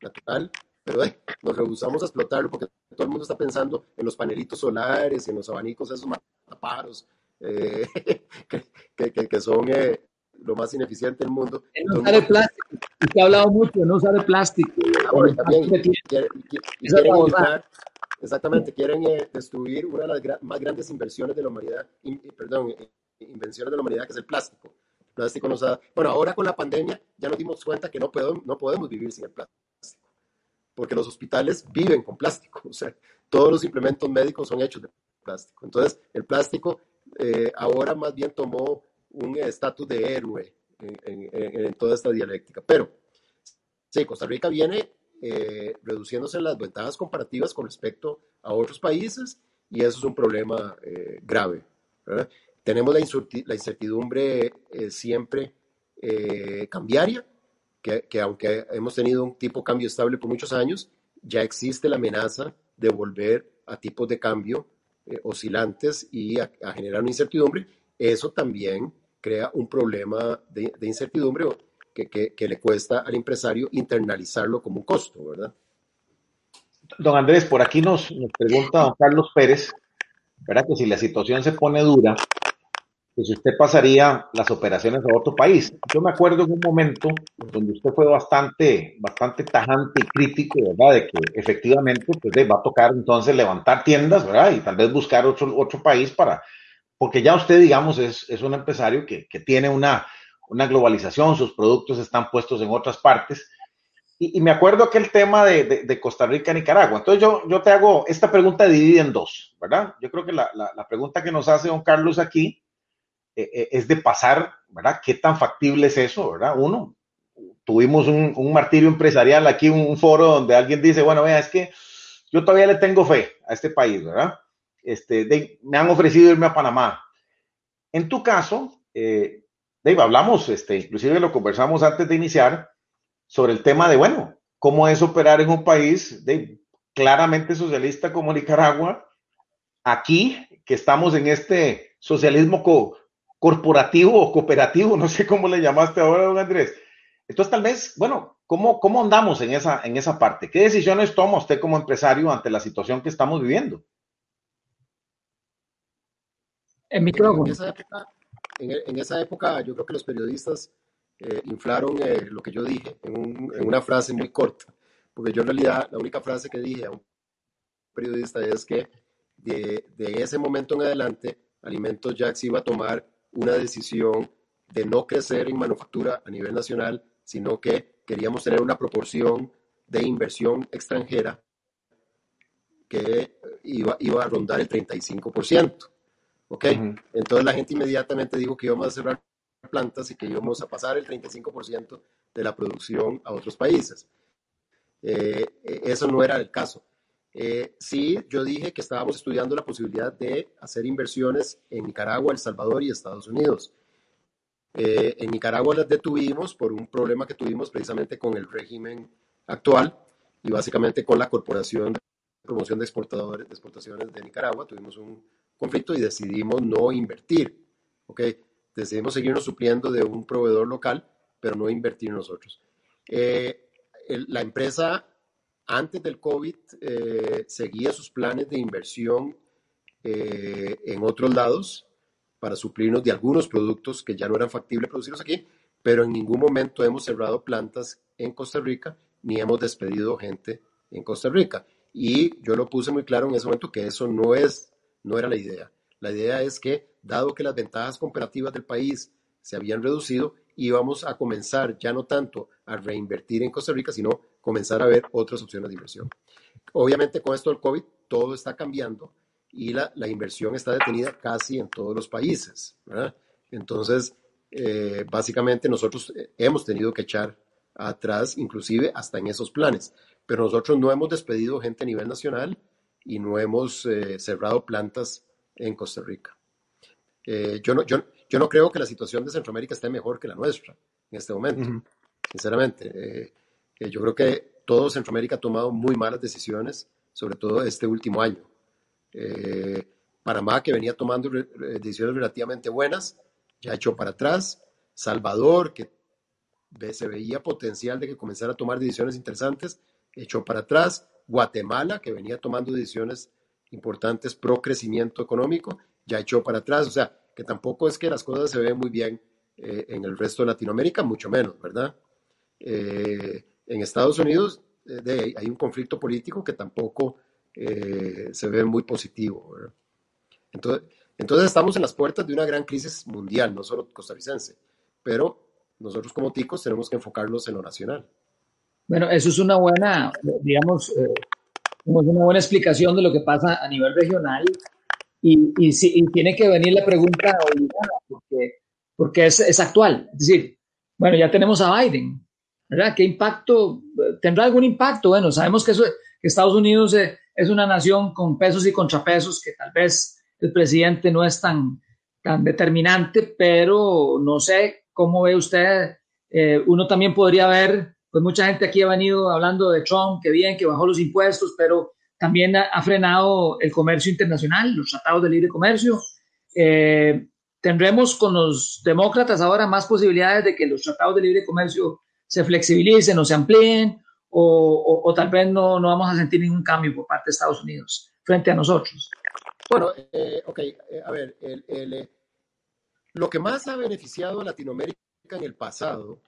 natural, pero nos rehusamos a explotarlo porque todo el mundo está pensando en los panelitos solares, en los abanicos, esos mataparos, que, que, son lo más ineficiente del mundo. No usar el plástico. Usted ha hablado mucho de no usar el plástico. exactamente, quieren eh, destruir una de las más grandes inversiones de la humanidad, perdón, eh, invenciones de la humanidad, que es el plástico. El plástico nos ha, bueno, ahora con la pandemia ya nos dimos cuenta que no podemos, no podemos vivir sin el plástico, porque los hospitales viven con plástico, o sea, todos los implementos médicos son hechos de plástico. Entonces, el plástico eh, ahora más bien tomó un estatus de héroe en, toda esta dialéctica. Pero sí, Costa Rica viene eh, reduciéndose las ventajas comparativas con respecto a otros países y eso es un problema eh, grave. Tenemos la, incertidumbre eh, siempre cambiaria, que, que, aunque hemos tenido un tipo de cambio estable por muchos años, ya existe la amenaza de volver a tipos de cambio oscilantes y a, generar una incertidumbre. Eso también crea un problema de, incertidumbre que, le cuesta al empresario internalizarlo como un costo, ¿verdad? Don Andrés, por aquí nos pregunta don Carlos Pérez, ¿verdad? Que si la situación se pone dura, que si usted pasaría las operaciones a otro país. Yo me acuerdo en un momento donde usted fue bastante, bastante tajante y crítico, ¿verdad? De que efectivamente pues, va a tocar entonces levantar tiendas, ¿verdad? Y tal vez buscar otro, otro país para, porque ya usted, digamos, es, es un empresario que, que tiene una, una, globalización, sus productos están puestos en otras partes. Y, me acuerdo que el tema de, de, Costa Rica, Nicaragua. Entonces yo, yo te hago esta pregunta dividida en dos, ¿verdad? Yo creo que la, la, pregunta que nos hace don Carlos aquí eh, eh, es de pasar, ¿verdad? ¿Qué tan factible es eso, ¿verdad? Uno, tuvimos un, martirio empresarial aquí, un, un, foro donde alguien dice, bueno, vea, es que yo todavía le tengo fe a este país, ¿verdad? este, me han ofrecido irme a Panamá. En tu caso, eh, Dave, hablamos, este, inclusive lo conversamos antes de iniciar, sobre el tema de, bueno, cómo es operar en un país claramente socialista como Nicaragua, aquí, que estamos en este socialismo corporativo o cooperativo, no sé cómo le llamaste ahora, don Andrés. Entonces, tal vez, bueno, ¿cómo, cómo andamos en esa, en esa parte? ¿Qué decisiones toma usted como empresario ante la situación que estamos viviendo? En micrófono. En esa época, yo creo que los periodistas eh, inflaron eh, lo que yo dije en, una frase muy corta, porque yo en realidad la única frase que dije a un periodista es que de, ese momento en adelante, Alimentos Jax iba a tomar una decisión de no crecer en manufactura a nivel nacional, sino que queríamos tener una proporción de inversión extranjera que iba, iba a rondar el 35%. ¿ok? Entonces la gente inmediatamente dijo que íbamos a cerrar plantas y que íbamos a pasar el 35% de la producción a otros países. Eh, eh, eso no era el caso. Eh, sí, yo dije que estábamos estudiando la posibilidad de hacer inversiones en Nicaragua, El Salvador y Estados Unidos. en Nicaragua las detuvimos por un problema que tuvimos precisamente con el régimen actual y básicamente con la Corporación de Promoción de, Exportadores, de Exportaciones de Nicaragua. Tuvimos un conflicto y decidimos no invertir. ¿ok? Decidimos seguirnos supliendo de un proveedor local, pero no invertir nosotros. Eh, la empresa antes del COVID eh, seguía sus planes de inversión eh, en otros lados para suplirnos de algunos productos que ya no eran factibles producirlos aquí, pero en ningún momento hemos cerrado plantas en Costa Rica ni hemos despedido gente en Costa Rica. Y yo lo puse muy claro en ese momento que eso no es no era la idea. La idea es que, dado que las ventajas comparativas del país se habían reducido, íbamos a comenzar ya no tanto a reinvertir en Costa Rica, sino comenzar a ver otras opciones de inversión. Obviamente con esto del COVID todo está cambiando y la, inversión está detenida casi en todos los países. Entonces, eh, básicamente nosotros eh, hemos tenido que echar atrás, inclusive hasta en esos planes, pero nosotros no hemos despedido gente a nivel nacional y no hemos eh, cerrado plantas en Costa Rica. Eh, yo, no, yo, yo, no creo que la situación de Centroamérica esté mejor que la nuestra en este momento, sinceramente. Eh, yo creo que todo Centroamérica ha tomado muy malas decisiones, sobre todo este último año. Panamá, que venía tomando decisiones relativamente buenas, ya hecho para atrás. Salvador, que se veía potencial de que comenzara a tomar decisiones interesantes, echó para atrás. Guatemala, que venía tomando decisiones importantes pro crecimiento económico, ya echó para atrás. O sea, que tampoco es que las cosas se ven muy bien eh, en el resto de Latinoamérica, mucho menos, ¿verdad? Eh, en Estados Unidos eh, hay un conflicto político que tampoco se ve muy positivo. Entonces, entonces estamos en las puertas de una gran crisis mundial, no solo costarricense, pero nosotros como ticos tenemos que enfocarnos en lo nacional. Bueno, eso es una buena, digamos, una buena explicación de lo que pasa a nivel regional y, y, tiene que venir la pregunta obligada porque, porque es, es, actual. Es decir, bueno, ya tenemos a Biden, ¿verdad? ¿Qué impacto? ¿Tendrá algún impacto? Bueno, sabemos que, eso, que Estados Unidos es una nación con pesos y contrapesos, que tal vez el presidente no es tan, tan determinante, pero no sé cómo ve usted. Eh, uno también podría ver, pues mucha gente aquí ha venido hablando de Trump, que bien, que bajó los impuestos, pero también ha, frenado el comercio internacional, los tratados de libre comercio. Eh, ¿Tendremos con los demócratas ahora más posibilidades de que los tratados de libre comercio se flexibilicen o se amplíen? O, tal vez no, no, vamos a sentir ningún cambio por parte de Estados Unidos frente a nosotros? Bueno, eh, ok, eh, a ver, el, lo que más ha beneficiado a Latinoamérica en el pasado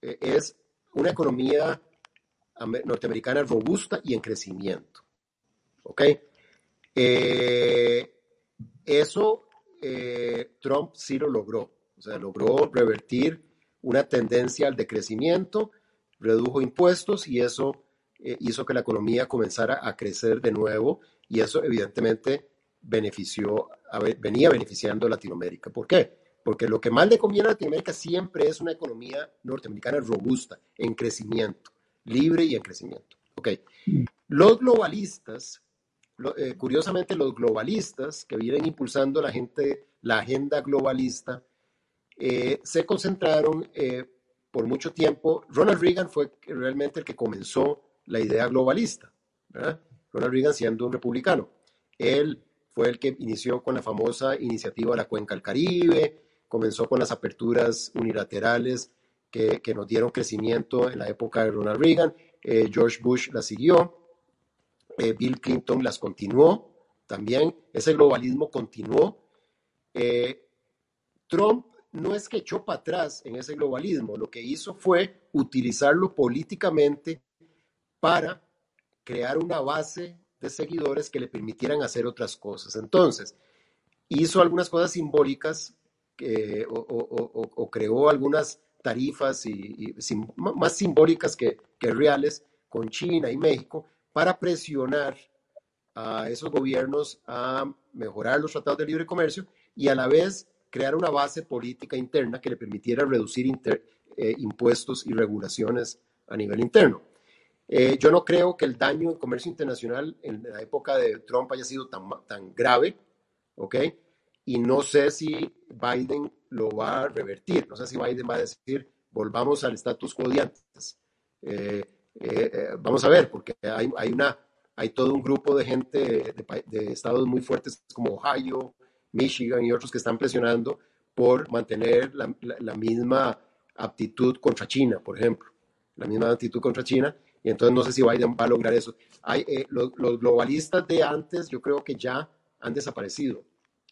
es una economía norteamericana robusta y en crecimiento. ¿Ok? Eh, eso eh, Trump sí lo logró. O sea, logró revertir una tendencia al decrecimiento, redujo impuestos y eso eh, hizo que la economía comenzara a crecer de nuevo y eso evidentemente benefició, venía beneficiando a Latinoamérica. ¿Por qué? Porque lo que más le conviene a Latinoamérica siempre es una economía norteamericana robusta, en crecimiento, libre y en crecimiento. ¿Ok? Mm. Los globalistas eh, curiosamente los globalistas que vienen impulsando la, gente, la agenda globalista eh, se concentraron eh, por mucho tiempo. Ronald Reagan fue realmente el que comenzó la idea globalista, Ronald Reagan siendo un republicano. Él fue el que inició con la famosa iniciativa la Cuenca del Caribe, comenzó con las aperturas unilaterales que, que nos dieron crecimiento en la época de Ronald Reagan. George Bush la siguió. Eh, Bill Clinton las continuó también, ese globalismo continuó. Eh, Trump no es que echó para atrás en ese globalismo, lo que hizo fue utilizarlo políticamente para crear una base de seguidores que le permitieran hacer otras cosas. Entonces, hizo algunas cosas simbólicas o, creó algunas tarifas y, más simbólicas que reales con China y México, para presionar a esos gobiernos a mejorar los tratados de libre comercio y a la vez crear una base política interna que le permitiera reducir eh, impuestos y regulaciones a nivel interno. Eh, yo no creo que el daño en comercio internacional en la época de Trump haya sido tan, tan grave, ¿ok? Y no sé si Biden lo va a revertir, no sé si Biden va a decir, volvamos al status quo de antes. Eh, eh, eh, vamos a ver, porque hay, hay, una, hay todo un grupo de gente de, estados muy fuertes como Ohio, Michigan y otros que están presionando por mantener la, la, misma aptitud contra China, por ejemplo, la misma actitud contra China, y entonces no sé si Biden va a lograr eso. Hay, eh, los, globalistas de antes yo creo que ya han desaparecido.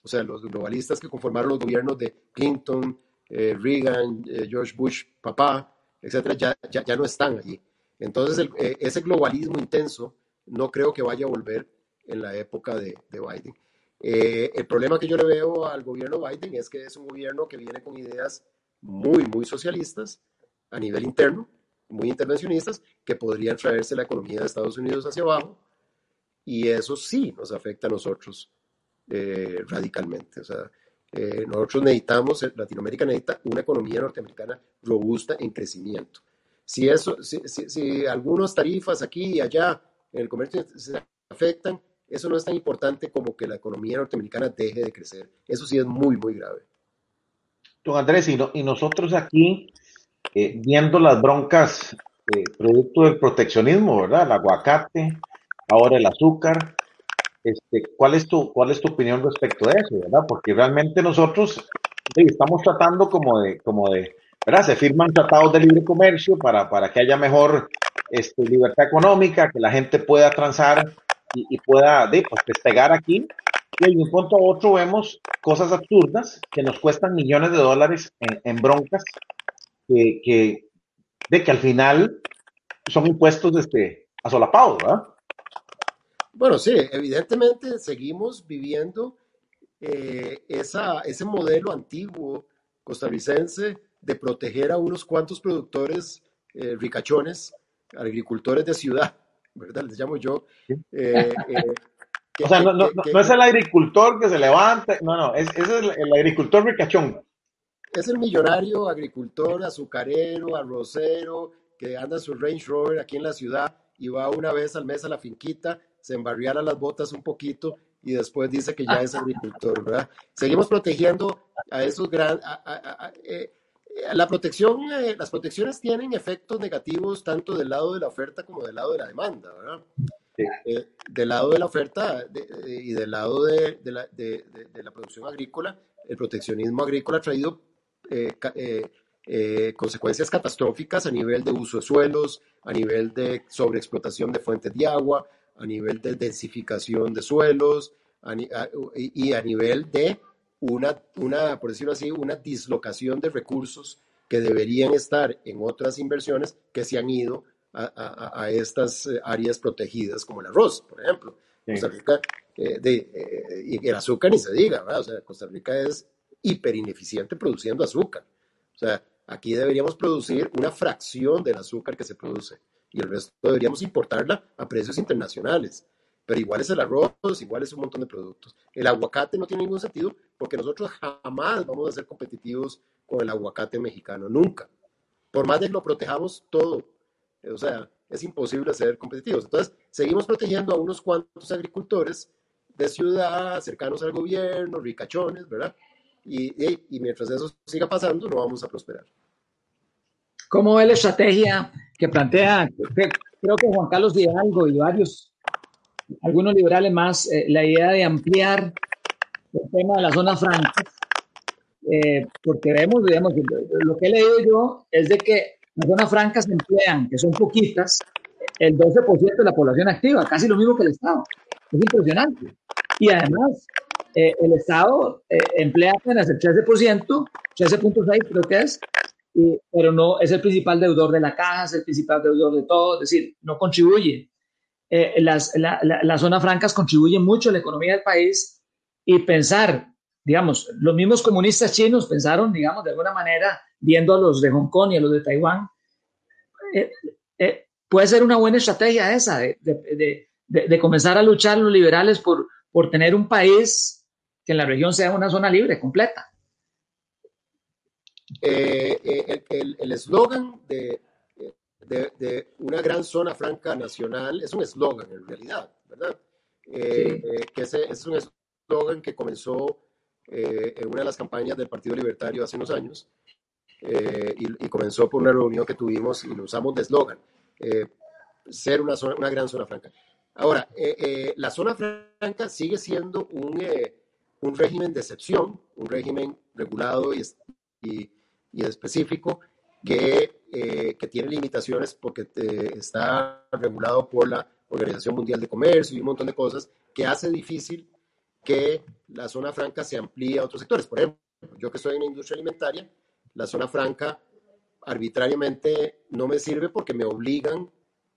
O sea, los globalistas que conformaron los gobiernos de Clinton, Reagan, George Bush, papá, etcétera, ya, ya, no están allí. Entonces, eh, ese globalismo intenso no creo que vaya a volver en la época de, Biden. Eh, el problema que yo le veo al gobierno Biden es que es un gobierno que viene con ideas muy, muy socialistas a nivel interno, muy intervencionistas, que podrían traerse la economía de Estados Unidos hacia abajo, y eso sí nos afecta a nosotros eh, radicalmente. O sea, nosotros necesitamos, Latinoamérica necesita una economía norteamericana robusta en crecimiento. Si, eso, si, si, algunas tarifas aquí y allá en el comercio se afectan, eso no es tan importante como que la economía norteamericana deje de crecer. Eso sí es muy, muy grave. Don Andrés, y, nosotros aquí, eh, viendo las broncas eh, producto del proteccionismo, ¿verdad? El aguacate, ahora el azúcar. Este, ¿cuál, es tu, ¿Cuál es tu opinión respecto a eso, verdad? Porque realmente nosotros estamos tratando como de, como de, ¿verdad? Se firman tratados de libre comercio para, para que haya mejor este, libertad económica, que la gente pueda transar y, pueda de, pues, despegar aquí. Y de un punto a otro vemos cosas absurdas que nos cuestan millones de dólares en, broncas que, que, de que al final son impuestos este, asolapados, ¿verdad? Bueno, sí, evidentemente seguimos viviendo eh, esa, ese modelo antiguo costarricense de proteger a unos cuantos productores eh, ricachones, agricultores de ciudad, ¿verdad? Les llamo yo. Eh, o sea, no, es el agricultor que se levanta, no, no, es, es el, el, agricultor ricachón. Es el millonario agricultor, azucarero, arrocero, que anda su Range Rover aquí en la ciudad y va una vez al mes a la finquita, se embarriara las botas un poquito y después dice que ya es agricultor, ¿verdad? Seguimos protegiendo a esos grandes... Eh, la protección, eh, las protecciones tienen efectos negativos tanto del lado de la oferta como del lado de la demanda, ¿verdad? Eh, del lado de la oferta y del lado de, de, la, de, la, producción agrícola, el proteccionismo agrícola ha traído consecuencias catastróficas a nivel de uso de suelos, a nivel de sobreexplotación de fuentes de agua, a nivel de densificación de suelos y a nivel de una, una, por decirlo así, una dislocación de recursos que deberían estar en otras inversiones que se han ido a, estas eh, áreas protegidas, como el arroz, por ejemplo. Costa Rica, eh, de, eh, y el azúcar ni se diga, ¿verdad? O sea, Costa Rica es hiper ineficiente produciendo azúcar. O sea, aquí deberíamos producir una fracción del azúcar que se produce y el resto deberíamos importarla a precios internacionales. Pero igual es el arroz, igual es un montón de productos. El aguacate no tiene ningún sentido porque nosotros jamás vamos a ser competitivos con el aguacate mexicano, nunca. Por más de que lo protejamos todo, o sea, es imposible ser competitivos. Entonces, seguimos protegiendo a unos cuantos agricultores de ciudad, cercanos al gobierno, ricachones, ¿verdad? Y, mientras eso siga pasando, no vamos a prosperar. ¿Cómo ve la estrategia que plantea, creo que Juan Carlos Hidalgo y varios, algunos liberales más, eh, la idea de ampliar el tema de las zonas francas? Eh, porque vemos, digamos, lo que he leído yo es de que las zonas francas emplean, que son poquitas, el 12% de la población activa, casi lo mismo que el Estado. Es impresionante. Y además, eh, el Estado emplea apenas el 13%, 13.6 creo que es, pero no es el principal deudor de la caja, es el principal deudor de todo, es decir, no contribuye. Eh, las, las zonas francas contribuyen mucho a la economía del país y pensar, digamos, los mismos comunistas chinos pensaron, digamos, de alguna manera, viendo a los de Hong Kong y a los de Taiwán, eh, eh, puede ser una buena estrategia esa, de, de, de, comenzar a luchar los liberales por, por tener un país que en la región sea una zona libre, completa. Eh, eh, el eslogan de, de, una gran zona franca nacional es un eslogan en realidad, ¿verdad? Eh, que es un eslogan que comenzó en una de las campañas del Partido Libertario hace unos años y, comenzó por una reunión que tuvimos y lo usamos de eslogan, ser una, zona, una gran zona franca. Ahora, la zona franca sigue siendo un, un régimen de excepción, un régimen regulado y, y y específico que, eh, que tiene limitaciones porque está regulado por la Organización Mundial de Comercio y un montón de cosas que hace difícil que la zona franca se amplíe a otros sectores. Por ejemplo, yo que estoy en la industria alimentaria, la zona franca arbitrariamente no me sirve porque me obligan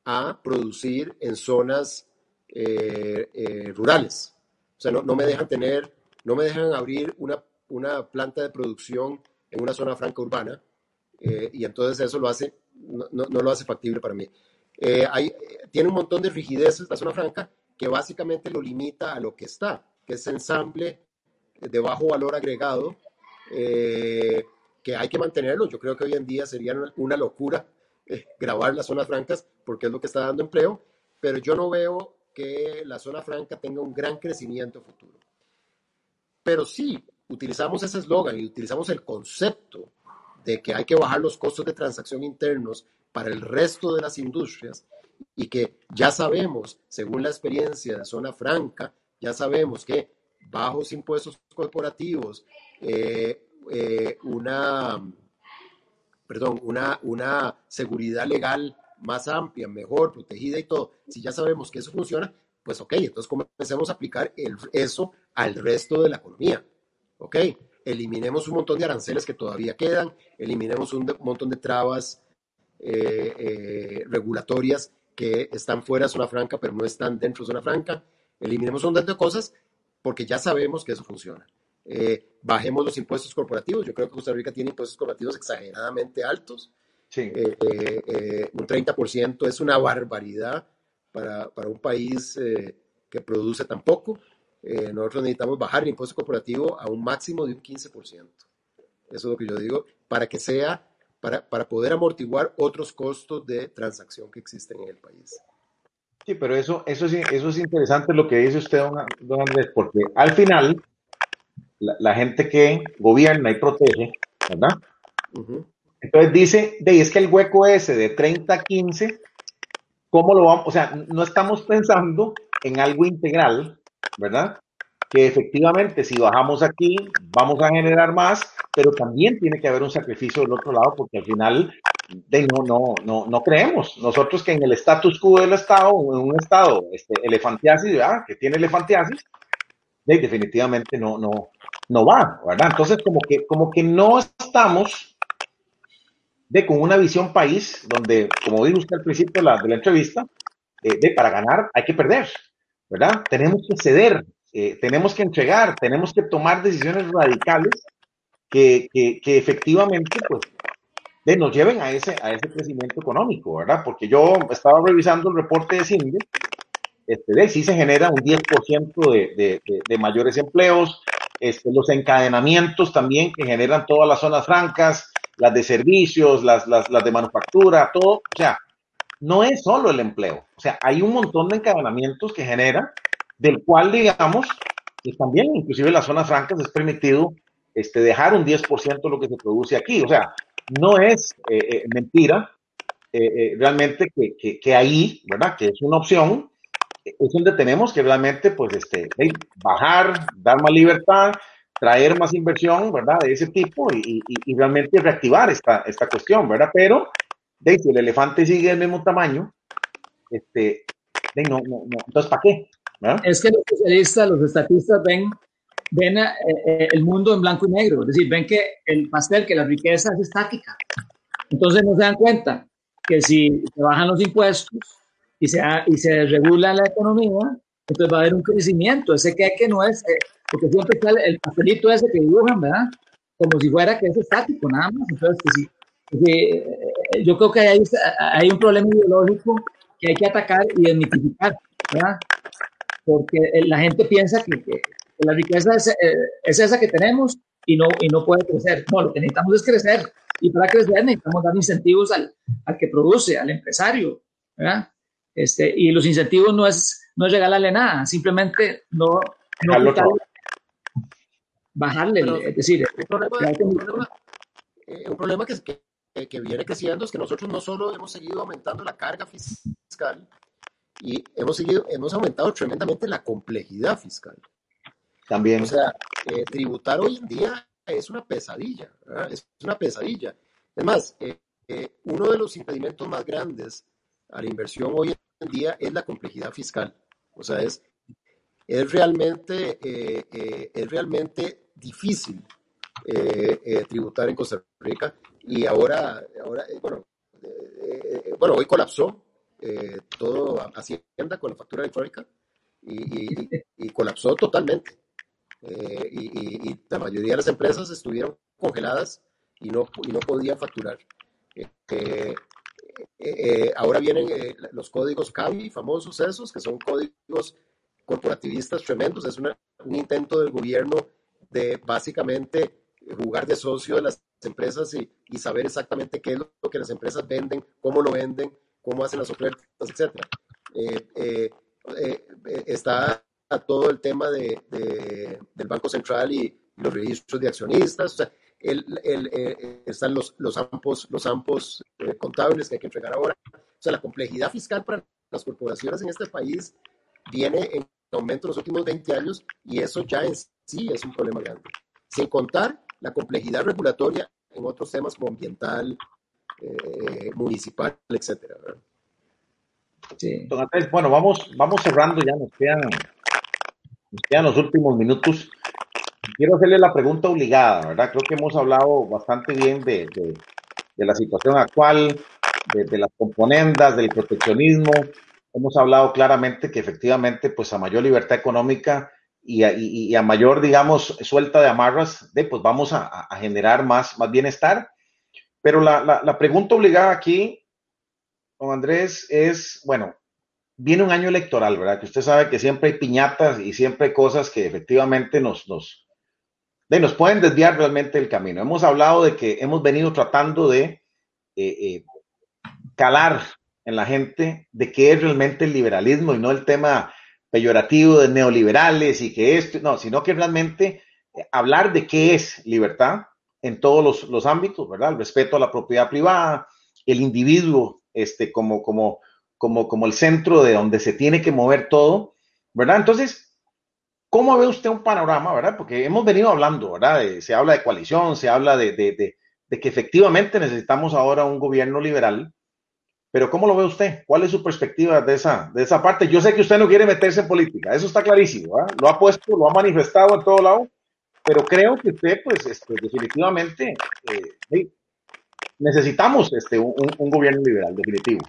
a producir en zonas eh, eh, rurales. O sea, no, no, me dejan tener, no me dejan abrir una, una planta de producción en una zona franca urbana, eh, y entonces eso lo hace, no, no, lo hace factible para mí. Eh, hay, tiene un montón de rigideces la zona franca que básicamente lo limita a lo que está, que es ensamble de bajo valor agregado, eh, que hay que mantenerlo. Yo creo que hoy en día sería una locura grabar las zonas francas porque es lo que está dando empleo, pero yo no veo que la zona franca tenga un gran crecimiento futuro. Pero sí, utilizamos ese eslogan y utilizamos el concepto de que hay que bajar los costos de transacción internos para el resto de las industrias y que ya sabemos, según la experiencia de zona franca, ya sabemos que bajos impuestos corporativos, eh, eh, una, perdón, una, una seguridad legal más amplia, mejor, protegida y todo, si ya sabemos que eso funciona, pues ok, entonces comencemos a aplicar eso al resto de la economía. Ok, eliminemos un montón de aranceles que todavía quedan, eliminemos un, montón de trabas eh, eh, regulatorias que están fuera de zona franca, pero no están dentro de zona franca. Eliminemos un montón de cosas porque ya sabemos que eso funciona. Eh, bajemos los impuestos corporativos. Yo creo que Costa Rica tiene impuestos corporativos exageradamente altos. Sí. un 30% es una barbaridad para, para un país que produce tan poco. Eh, nosotros necesitamos bajar el impuesto corporativo a un máximo de un 15%. Eso es lo que yo digo, para que sea, para, para poder amortiguar otros costos de transacción que existen en el país. Sí, pero eso, eso, es, eso es interesante lo que dice usted, don, Andrés, porque al final la, gente que gobierna y protege, ¿verdad? Entonces dice, de, es que el hueco ese de 30 a 15, ¿cómo lo vamos? O sea, no estamos pensando en algo integral, ¿verdad? Que efectivamente si bajamos aquí vamos a generar más, pero también tiene que haber un sacrificio del otro lado porque al final de, no, no, no, no creemos. Nosotros que en el status quo del Estado, en un Estado este, elefantiasis, ¿verdad? Que tiene elefantiasis, de, definitivamente no, no, no va, ¿verdad? Entonces como que, como que no estamos de con una visión país donde, como dijo usted al principio de la, de la entrevista, eh, de para ganar hay que perder. ¿Verdad? Tenemos que ceder, eh, tenemos que entregar, tenemos que tomar decisiones radicales que, que, efectivamente pues, nos lleven a ese, a ese crecimiento económico, ¿verdad? Porque yo estaba revisando el reporte de CINDE, este, de sí se genera un 10% de, de, de, mayores empleos, este, los encadenamientos también que generan todas las zonas francas, las de servicios, las, las, las de manufactura, todo, o sea, no es solo el empleo. O sea, hay un montón de encadenamientos que genera, del cual, digamos, y también inclusive en las zonas francas es permitido este, dejar un 10% de lo que se produce aquí. O sea, no es eh, eh, mentira eh, realmente que, que, ahí, ¿verdad? Que es una opción, es donde tenemos que realmente, pues, este, bajar, dar más libertad, traer más inversión, ¿verdad? De ese tipo y, y realmente reactivar esta, esta cuestión, ¿verdad? Pero de si el elefante sigue del mismo tamaño, este, de, no, no, no, entonces ¿para qué? Es que los especialistas, los estatistas ven, ven eh, eh, el mundo en blanco y negro, es decir, ven que el pastel, que la riqueza es estática. Entonces no se dan cuenta que si se bajan los impuestos y se, y se regula la economía, entonces va a haber un crecimiento. Ese que, que no es, eh, porque siempre está el, pastelito ese que dibujan, ¿verdad? Como si fuera que es estático, nada más. Entonces, que si, eh, yo creo que hay, hay un problema ideológico que hay que atacar y desmitificar, ¿verdad? Porque la gente piensa que, la riqueza es, eh, es, esa que tenemos y no, y no puede crecer. No, lo que necesitamos es crecer. Y para crecer necesitamos dar incentivos al, al que produce, al empresario, ¿verdad? Este, y los incentivos no es, no es regalarle nada, simplemente no, no bajarle, es decir, un problema, un problema, eh, un problema que, que, que viene creciendo es que nosotros no solo hemos seguido aumentando la carga fiscal, y hemos, seguido, hemos aumentado tremendamente la complejidad fiscal. También. O sea, eh, tributar hoy en día es una pesadilla, es una pesadilla. Es más, eh, eh, uno de los impedimentos más grandes a la inversión hoy en día es la complejidad fiscal. O sea, es, es, realmente, es realmente difícil tributar en Costa Rica y ahora, ahora eh, bueno, eh, eh, bueno, hoy colapsó todo Hacienda con la factura electrónica y, y, colapsó totalmente. Y, la mayoría de las empresas estuvieron congeladas y no, y no podían facturar. ahora vienen los códigos CABI, famosos esos, que son códigos corporativistas tremendos. Es un intento del gobierno de básicamente jugar de socio de las empresas y, y, saber exactamente qué es lo que las empresas venden, cómo lo venden, cómo hacen las ofertas, etc. Eh, eh, eh, está todo el tema de, del Banco Central y los registros de accionistas. O sea, el, el, están los, los ampos, los ampos contables que hay que entregar ahora. O sea, la complejidad fiscal para las corporaciones en este país viene en aumento en los últimos 20 años y eso ya en sí es un problema grande. Sin contar la complejidad regulatoria en otros temas como ambiental, eh, municipal, etcétera. Sí. bueno, vamos, vamos cerrando ya, nos quedan, nos quedan los últimos minutos. Quiero hacerle la pregunta obligada, ¿verdad? Creo que hemos hablado bastante bien de, de, de la situación actual, de, de, las componendas, del proteccionismo. Hemos hablado claramente que efectivamente, pues a mayor libertad económica y a, y, a mayor, digamos, suelta de amarras, de, pues vamos a, a generar más, más bienestar pero la, la, la, pregunta obligada aquí, don Andrés, es, bueno, viene un año electoral, ¿verdad? Que usted sabe que siempre hay piñatas y siempre hay cosas que efectivamente nos, nos, de, nos pueden desviar realmente el camino. Hemos hablado de que hemos venido tratando de eh, eh, calar en la gente de qué es realmente el liberalismo y no el tema peyorativo de neoliberales y que esto, no, sino que realmente hablar de qué es libertad en todos los, los, ámbitos, ¿verdad? El respeto a la propiedad privada, el individuo este, como, como, como, como el centro de donde se tiene que mover todo, ¿verdad? Entonces, ¿cómo ve usted un panorama, verdad? Porque hemos venido hablando, ¿verdad? se habla de coalición, se habla de, de, de, de, que efectivamente necesitamos ahora un gobierno liberal, pero ¿cómo lo ve usted? ¿Cuál es su perspectiva de esa, de esa parte? Yo sé que usted no quiere meterse en política, eso está clarísimo. Lo ha puesto, lo ha manifestado en todo lado, pero creo que usted, pues, este, definitivamente eh, necesitamos este, un, un, gobierno liberal, definitivo.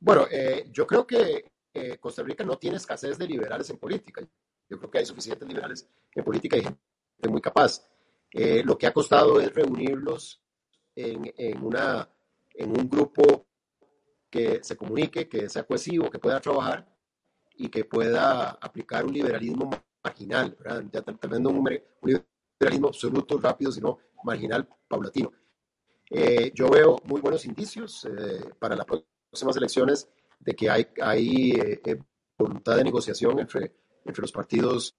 Bueno, eh, yo creo que eh, Costa Rica no tiene escasez de liberales en política. Yo creo que hay suficientes liberales en política y gente muy capaz. Eh, lo que ha costado es reunirlos en, en, una, en un grupo que se comunique, que sea cohesivo, que pueda trabajar y que pueda aplicar un liberalismo marginal, ¿verdad? ya teniendo un, un liberalismo absoluto, rápido, sino marginal, paulatino. Eh, yo veo muy buenos indicios eh, para las próximas elecciones de que hay, hay eh, voluntad de negociación entre, entre los partidos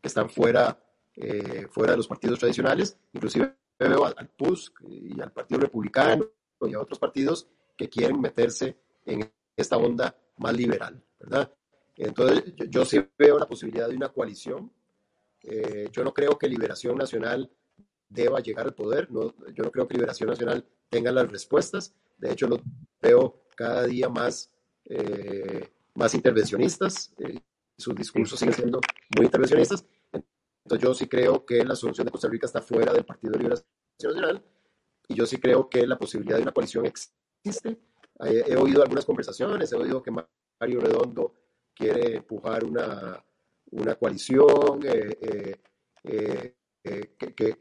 que están fuera, eh, fuera de los partidos tradicionales, inclusive veo al, al PUS y al Partido Republicano y a otros partidos que quieren meterse en esta onda más liberal, ¿verdad? Entonces, yo, yo sí veo la posibilidad de una coalición. Eh, yo no creo que Liberación Nacional deba llegar al poder. No, yo no creo que Liberación Nacional tenga las respuestas. De hecho, lo veo cada día más, eh, más intervencionistas. Eh, sus discursos siguen siendo muy intervencionistas. Entonces, yo sí creo que la solución de Costa Rica está fuera del Partido de Liberación Nacional. Y yo sí creo que la posibilidad de una coalición existe. He, he oído algunas conversaciones, he oído que Mario Redondo quiere empujar una, una coalición eh, eh, eh, eh que, que,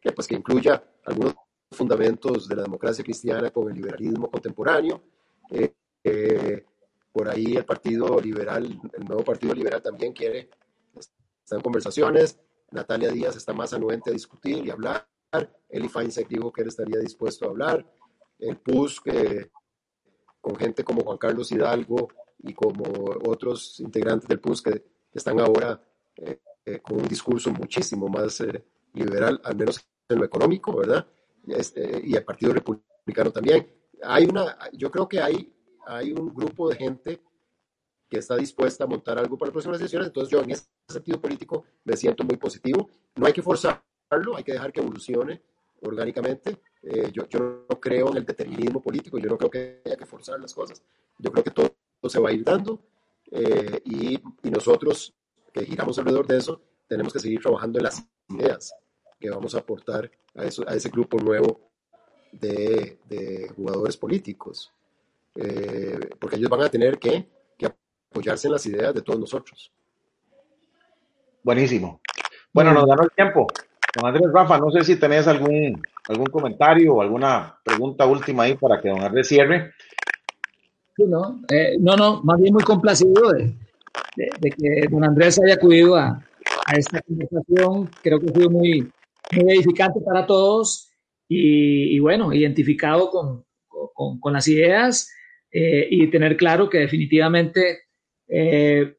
que, pues que incluya algunos fundamentos de la democracia cristiana con el liberalismo contemporáneo. Eh, por ahí el Partido Liberal, el nuevo Partido Liberal también quiere, están conversaciones. Natalia Díaz está más anuente a discutir y hablar. Eli Feinstein dijo que él estaría dispuesto a hablar. El PUS, con gente como Juan Carlos Hidalgo, y como otros integrantes del PUS que están ahora eh, eh, con un discurso muchísimo más eh, liberal, al menos en lo económico, ¿verdad? Este, y el Partido Republicano también. Hay una, yo creo que hay, hay un grupo de gente que está dispuesta a montar algo para las próximas elecciones, entonces yo en ese sentido político me siento muy positivo. No hay que forzarlo, hay que dejar que evolucione orgánicamente. Eh, yo, no creo en el determinismo político, yo no creo que haya que forzar las cosas. Yo creo que todo se va a ir dando eh, y, nosotros que giramos alrededor de eso tenemos que seguir trabajando en las ideas que vamos a aportar a, ese grupo nuevo de, de jugadores políticos, eh, porque ellos van a tener que, que, apoyarse en las ideas de todos nosotros. Buenísimo. Bueno, nos ganó el tiempo. Don Andrés Rafa, no sé si tenés algún, algún comentario o alguna pregunta última ahí para que don Andrés cierre. Sí, no, eh, no, no, más bien muy complacido de, que don Andrés haya acudido a, esta conversación. Creo que ha sido muy, muy edificante para todos y, bueno, identificado con, con, con las ideas eh, y tener claro que definitivamente eh,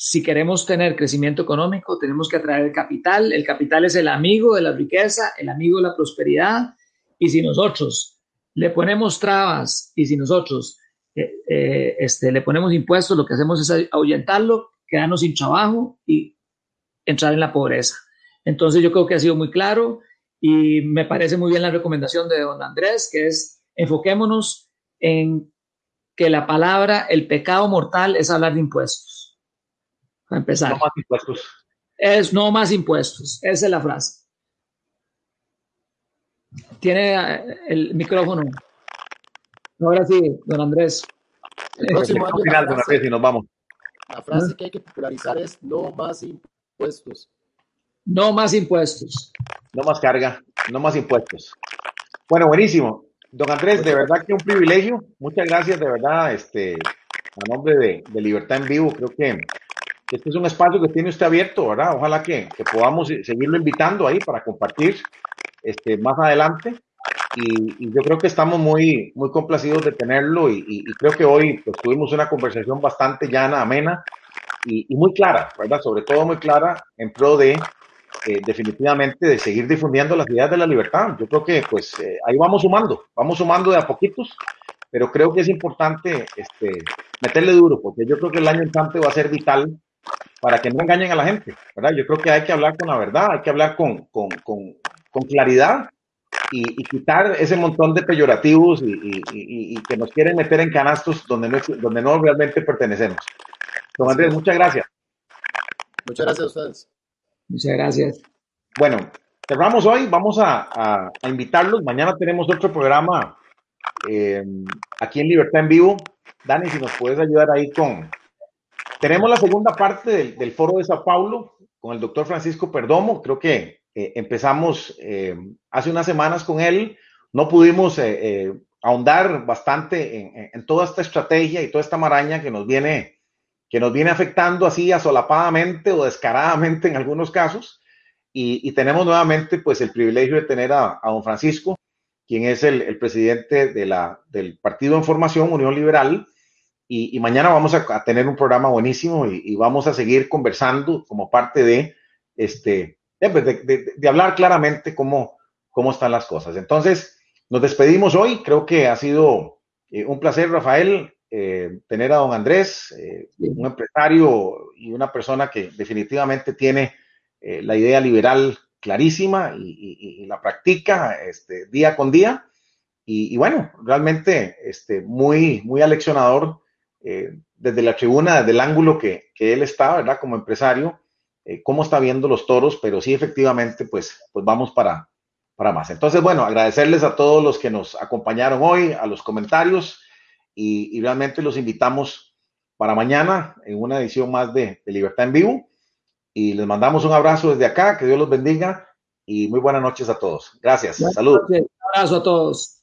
si queremos tener crecimiento económico tenemos que atraer el capital. El capital es el amigo de la riqueza, el amigo de la prosperidad y si nosotros le ponemos trabas y si nosotros eh, este, le ponemos impuestos, lo que hacemos es ahuyentarlo, quedarnos sin trabajo y entrar en la pobreza. Entonces yo creo que ha sido muy claro y me parece muy bien la recomendación de don Andrés, que es enfoquémonos en que la palabra, el pecado mortal es hablar de impuestos. Para empezar. No más impuestos. Es no más impuestos. Esa es la frase. Tiene eh, el micrófono. Ahora sí, don Andrés. El próximo año final, don Andrés, y nos vamos. La frase que hay que popularizar es no más impuestos. No más impuestos. No más carga, no más impuestos. Bueno, buenísimo. Don Andrés, de verdad que un privilegio. Muchas gracias, de verdad, este, a nombre de, de Libertad en Vivo. Creo que este es un espacio que tiene usted abierto, ¿verdad? Ojalá que, que podamos seguirlo invitando ahí para compartir este, más adelante. Y, y, yo creo que estamos muy, muy complacidos de tenerlo y, y, y creo que hoy pues, tuvimos una conversación bastante llana, amena y, muy clara, ¿verdad? Sobre todo muy clara en pro de eh, definitivamente de seguir difundiendo las ideas de la libertad. Yo creo que pues eh, ahí vamos sumando, vamos sumando de a poquitos, pero creo que es importante este, meterle duro, porque yo creo que el año entrante va a ser vital para que no engañen a la gente, ¿verdad? Yo creo que hay que hablar con la verdad, hay que hablar con, con, con, con claridad y, y, quitar ese montón de peyorativos y, y, que nos quieren meter en canastos donde no, donde no realmente pertenecemos. Don Andrés, muchas gracias. Muchas gracias a ustedes. Muchas gracias. Bueno, cerramos hoy, vamos a, a, a invitarlos. Mañana tenemos otro programa eh, aquí en Libertad en Vivo. Dani, si nos puedes ayudar ahí con... Tenemos la segunda parte del, del foro de Sao Paulo con el doctor Francisco Perdomo. Creo que eh, empezamos eh, hace unas semanas con él. No pudimos eh, ahondar bastante en, en, toda esta estrategia y toda esta maraña que nos viene que nos viene afectando así asolapadamente o descaradamente en algunos casos. Y, y tenemos nuevamente pues el privilegio de tener a, a don Francisco, quien es el, el presidente de la, del Partido en Formación, Unión Liberal, y, y mañana vamos a, a, tener un programa buenísimo y, y, vamos a seguir conversando como parte de, este, de, de, de, hablar claramente cómo, cómo están las cosas. Entonces, nos despedimos hoy. Creo que ha sido eh, un placer, Rafael, eh, tener a don Andrés, eh, un empresario y una persona que definitivamente tiene la idea liberal clarísima y, y, y la practica este, día con día. Y, y, bueno, realmente este, muy, muy aleccionador eh, desde la tribuna, desde el ángulo que, que él está, ¿verdad? Como empresario, eh, cómo está viendo los toros, pero sí efectivamente, pues, pues vamos para, para más. Entonces, bueno, agradecerles a todos los que nos acompañaron hoy, a los comentarios y, y realmente los invitamos para mañana en una edición más de, de Libertad en Vivo. Y les mandamos un abrazo desde acá, que Dios los bendiga y muy buenas noches a todos. Gracias, saludos. Un abrazo a todos.